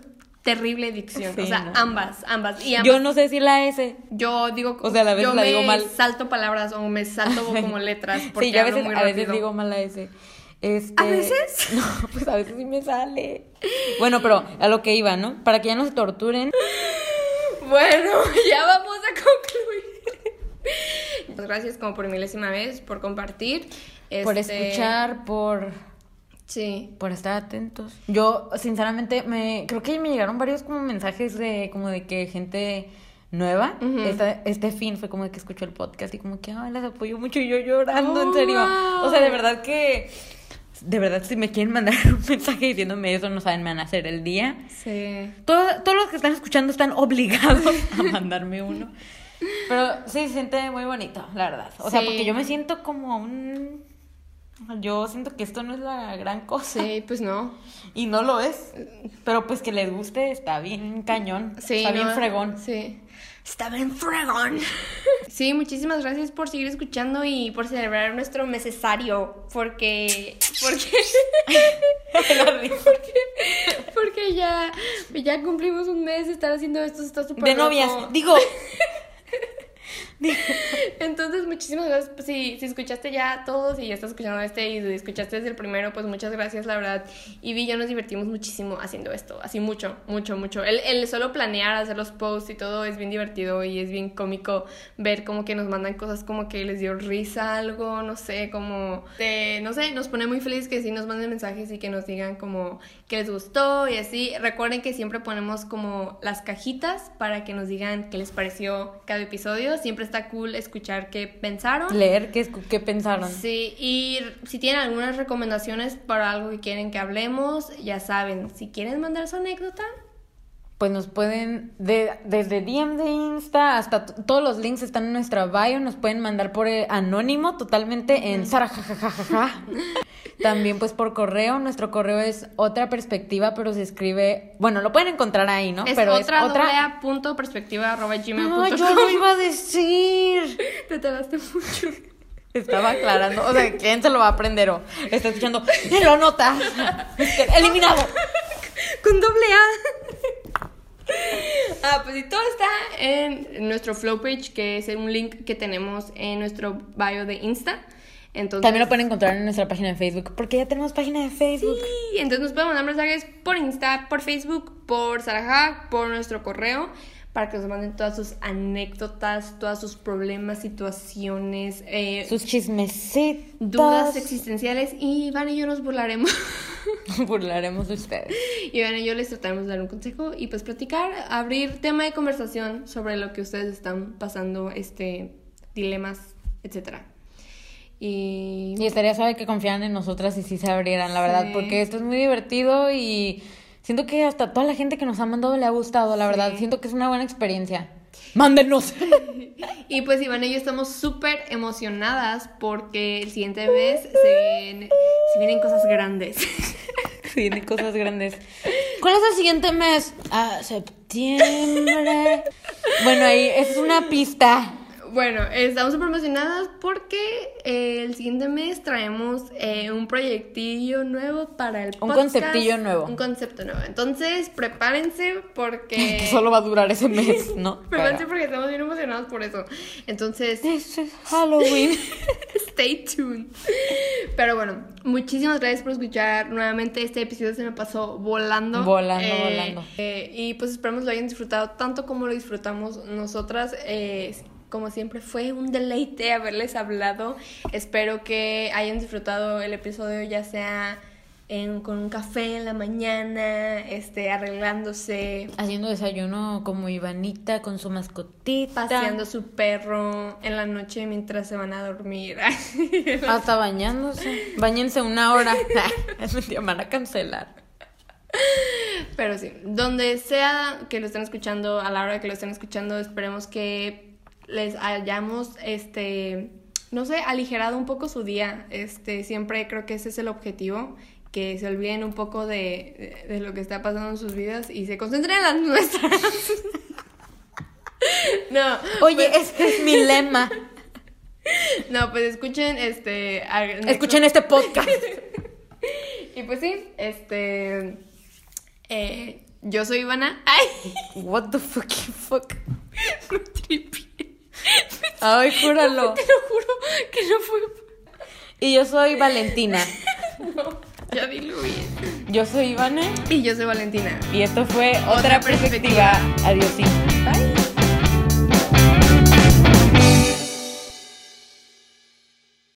Speaker 1: terrible dicción.
Speaker 2: Sí,
Speaker 1: o sea,
Speaker 2: no.
Speaker 1: ambas, ambas. Y ambas
Speaker 2: Yo no sé si la S.
Speaker 1: Yo digo,
Speaker 2: O sea, a la vez
Speaker 1: yo
Speaker 2: la
Speaker 1: me
Speaker 2: digo mal.
Speaker 1: salto palabras o me salto como letras porque
Speaker 2: Sí, yo a veces,
Speaker 1: muy
Speaker 2: a veces digo mal la S. Este,
Speaker 1: ¿A veces?
Speaker 2: No, pues a veces sí me sale. Bueno, pero a lo que iba, ¿no? Para que ya no se torturen.
Speaker 1: Bueno, ya vamos a concluir. Muchas gracias como por milésima vez por compartir.
Speaker 2: Por
Speaker 1: Este,
Speaker 2: escuchar, por,
Speaker 1: Sí.
Speaker 2: por estar atentos. Yo, sinceramente, me creo que me llegaron varios como mensajes de como de que gente nueva. Esta- este fin fue como de que escuchó el podcast y como que, ay, las apoyo mucho y yo llorando, en
Speaker 1: Oh,
Speaker 2: serio.
Speaker 1: wow.
Speaker 2: O sea, de verdad que... De verdad, si me quieren mandar un mensaje diciéndome eso, no saben, me van a hacer el día.
Speaker 1: Sí.
Speaker 2: Todo- todos los que están escuchando están obligados a mandarme uno. Pero sí, se siente muy bonito, la verdad. O sea, porque yo me siento como un... Yo siento que esto no es la gran cosa.
Speaker 1: Sí, pues no.
Speaker 2: Y no lo es. Pero pues que les guste está bien cañón.
Speaker 1: Sí,
Speaker 2: está bien fregón.
Speaker 1: Sí. Está bien fregón. Sí, muchísimas gracias por seguir escuchando y por celebrar nuestro necesario. Porque. Porque. porque, porque ya, ya cumplimos un mes de estar haciendo esto. Está súper
Speaker 2: De novias. Digo,
Speaker 1: Entonces, muchísimas gracias. Pues, si, si escuchaste ya todos y ya estás escuchando este y si escuchaste desde el primero, pues muchas gracias, la verdad. Y vi, ya nos divertimos muchísimo haciendo esto. Así mucho, mucho, mucho. El, el solo planear, hacer los posts y todo es bien divertido y es bien cómico ver como que nos mandan cosas como que les dio risa algo, no sé, como de, no sé, nos pone muy feliz que sí nos manden mensajes y que nos digan como que les gustó y así. Recuerden que siempre ponemos como las cajitas para que nos digan qué les pareció cada episodio. Siempre está cool escuchar qué pensaron.
Speaker 2: leer qué, qué pensaron.
Speaker 1: Sí, y si tienen algunas recomendaciones para algo que quieren que hablemos, ya saben, si quieren mandar su anécdota,
Speaker 2: Pues nos pueden, de, desde DM de Insta hasta todos los links están en nuestra bio, nos pueden mandar por eh, anónimo totalmente en Sara jajajaja. También pues por correo, nuestro correo es otra perspectiva, pero se escribe, bueno, lo pueden encontrar ahí, ¿no?
Speaker 1: es
Speaker 2: pero
Speaker 1: otra,
Speaker 2: es otra
Speaker 1: punto perspectiva arroba gmail
Speaker 2: No, yo lo iba a decir.
Speaker 1: Te tardaste mucho.
Speaker 2: Estaba aclarando, o sea, ¿quién se lo va a aprender o está escuchando? ¡Me lo nota! ¡Eliminado!
Speaker 1: Con doble A. Ah, pues y todo está en nuestro flow page, que es un link que tenemos en nuestro bio de Insta. Entonces,
Speaker 2: También lo pueden encontrar en nuestra página de Facebook, porque ya tenemos página de Facebook.
Speaker 1: Sí, entonces nos pueden mandar mensajes por Insta, por Facebook, por Sarajá, por nuestro correo, para que nos manden todas sus anécdotas, todos sus problemas, situaciones, eh,
Speaker 2: Sus chismecitos.
Speaker 1: dudas existenciales. Y Iván y yo nos burlaremos.
Speaker 2: Burlaremos de ustedes.
Speaker 1: y Iván y yo les trataremos de dar un consejo y pues platicar, abrir tema de conversación sobre lo que ustedes están pasando, este, dilemas, etcétera. Y...
Speaker 2: Y estaría suave que confiaran en nosotras y sí se abrieran, la verdad,
Speaker 1: Sí.
Speaker 2: porque esto es muy divertido y siento que hasta toda la gente que nos ha mandado le ha gustado, la
Speaker 1: Sí.
Speaker 2: verdad. Siento que es una buena experiencia. ¡Mándenos!
Speaker 1: Y pues Iván y yo estamos súper emocionadas porque el siguiente mes se, se vienen cosas grandes.
Speaker 2: Sí, vienen cosas grandes. ¿Cuál es el siguiente mes? Ah, septiembre. Bueno, ahí es una pista.
Speaker 1: Bueno, estamos súper emocionadas porque eh, el siguiente mes traemos eh, un proyectillo nuevo para el
Speaker 2: Un
Speaker 1: podcast.
Speaker 2: conceptillo nuevo.
Speaker 1: Un concepto nuevo. Entonces, prepárense porque...
Speaker 2: Solo va a durar ese mes, ¿no?
Speaker 1: Prepárense
Speaker 2: Pero-
Speaker 1: porque estamos bien emocionados por eso. Entonces,
Speaker 2: This is Halloween.
Speaker 1: Stay tuned. Pero bueno, muchísimas gracias por escuchar nuevamente. Este episodio se me pasó volando.
Speaker 2: Volando,
Speaker 1: Eh,
Speaker 2: volando.
Speaker 1: y pues esperamos lo hayan disfrutado tanto como lo disfrutamos nosotras. Eh, como siempre fue un deleite haberles hablado. Espero que hayan disfrutado el episodio ya sea en- con un café en la mañana, este, arreglándose,
Speaker 2: Haciendo desayuno como Ivanita con su mascotita.
Speaker 1: paseando su perro en la noche mientras se van a dormir.
Speaker 2: Hasta bañándose. Bañense una hora. Es me van a cancelar.
Speaker 1: Pero sí, donde sea que lo estén escuchando, a la hora que lo estén escuchando, esperemos que les hayamos, este, no sé, aligerado un poco su día. Este, siempre creo que ese es el objetivo, que se olviden un poco de, de, de lo que está pasando en sus vidas y se concentren en las nuestras. no.
Speaker 2: Oye,
Speaker 1: pues-
Speaker 2: ese es mi lema.
Speaker 1: No, pues escuchen, este...
Speaker 2: Escuchen este podcast.
Speaker 1: Y pues sí, este... eh, yo soy Ivana. ¡Ay!
Speaker 2: What the fucking fuck.
Speaker 1: Me tripié.
Speaker 2: Ay, júralo.
Speaker 1: Te lo juro que no fue...
Speaker 2: Y yo soy Valentina.
Speaker 1: No, ya dilo bien.
Speaker 2: Yo soy Ivana
Speaker 1: Y yo soy Valentina.
Speaker 2: y esto fue
Speaker 1: Otra
Speaker 2: otra perspectiva. Adiós.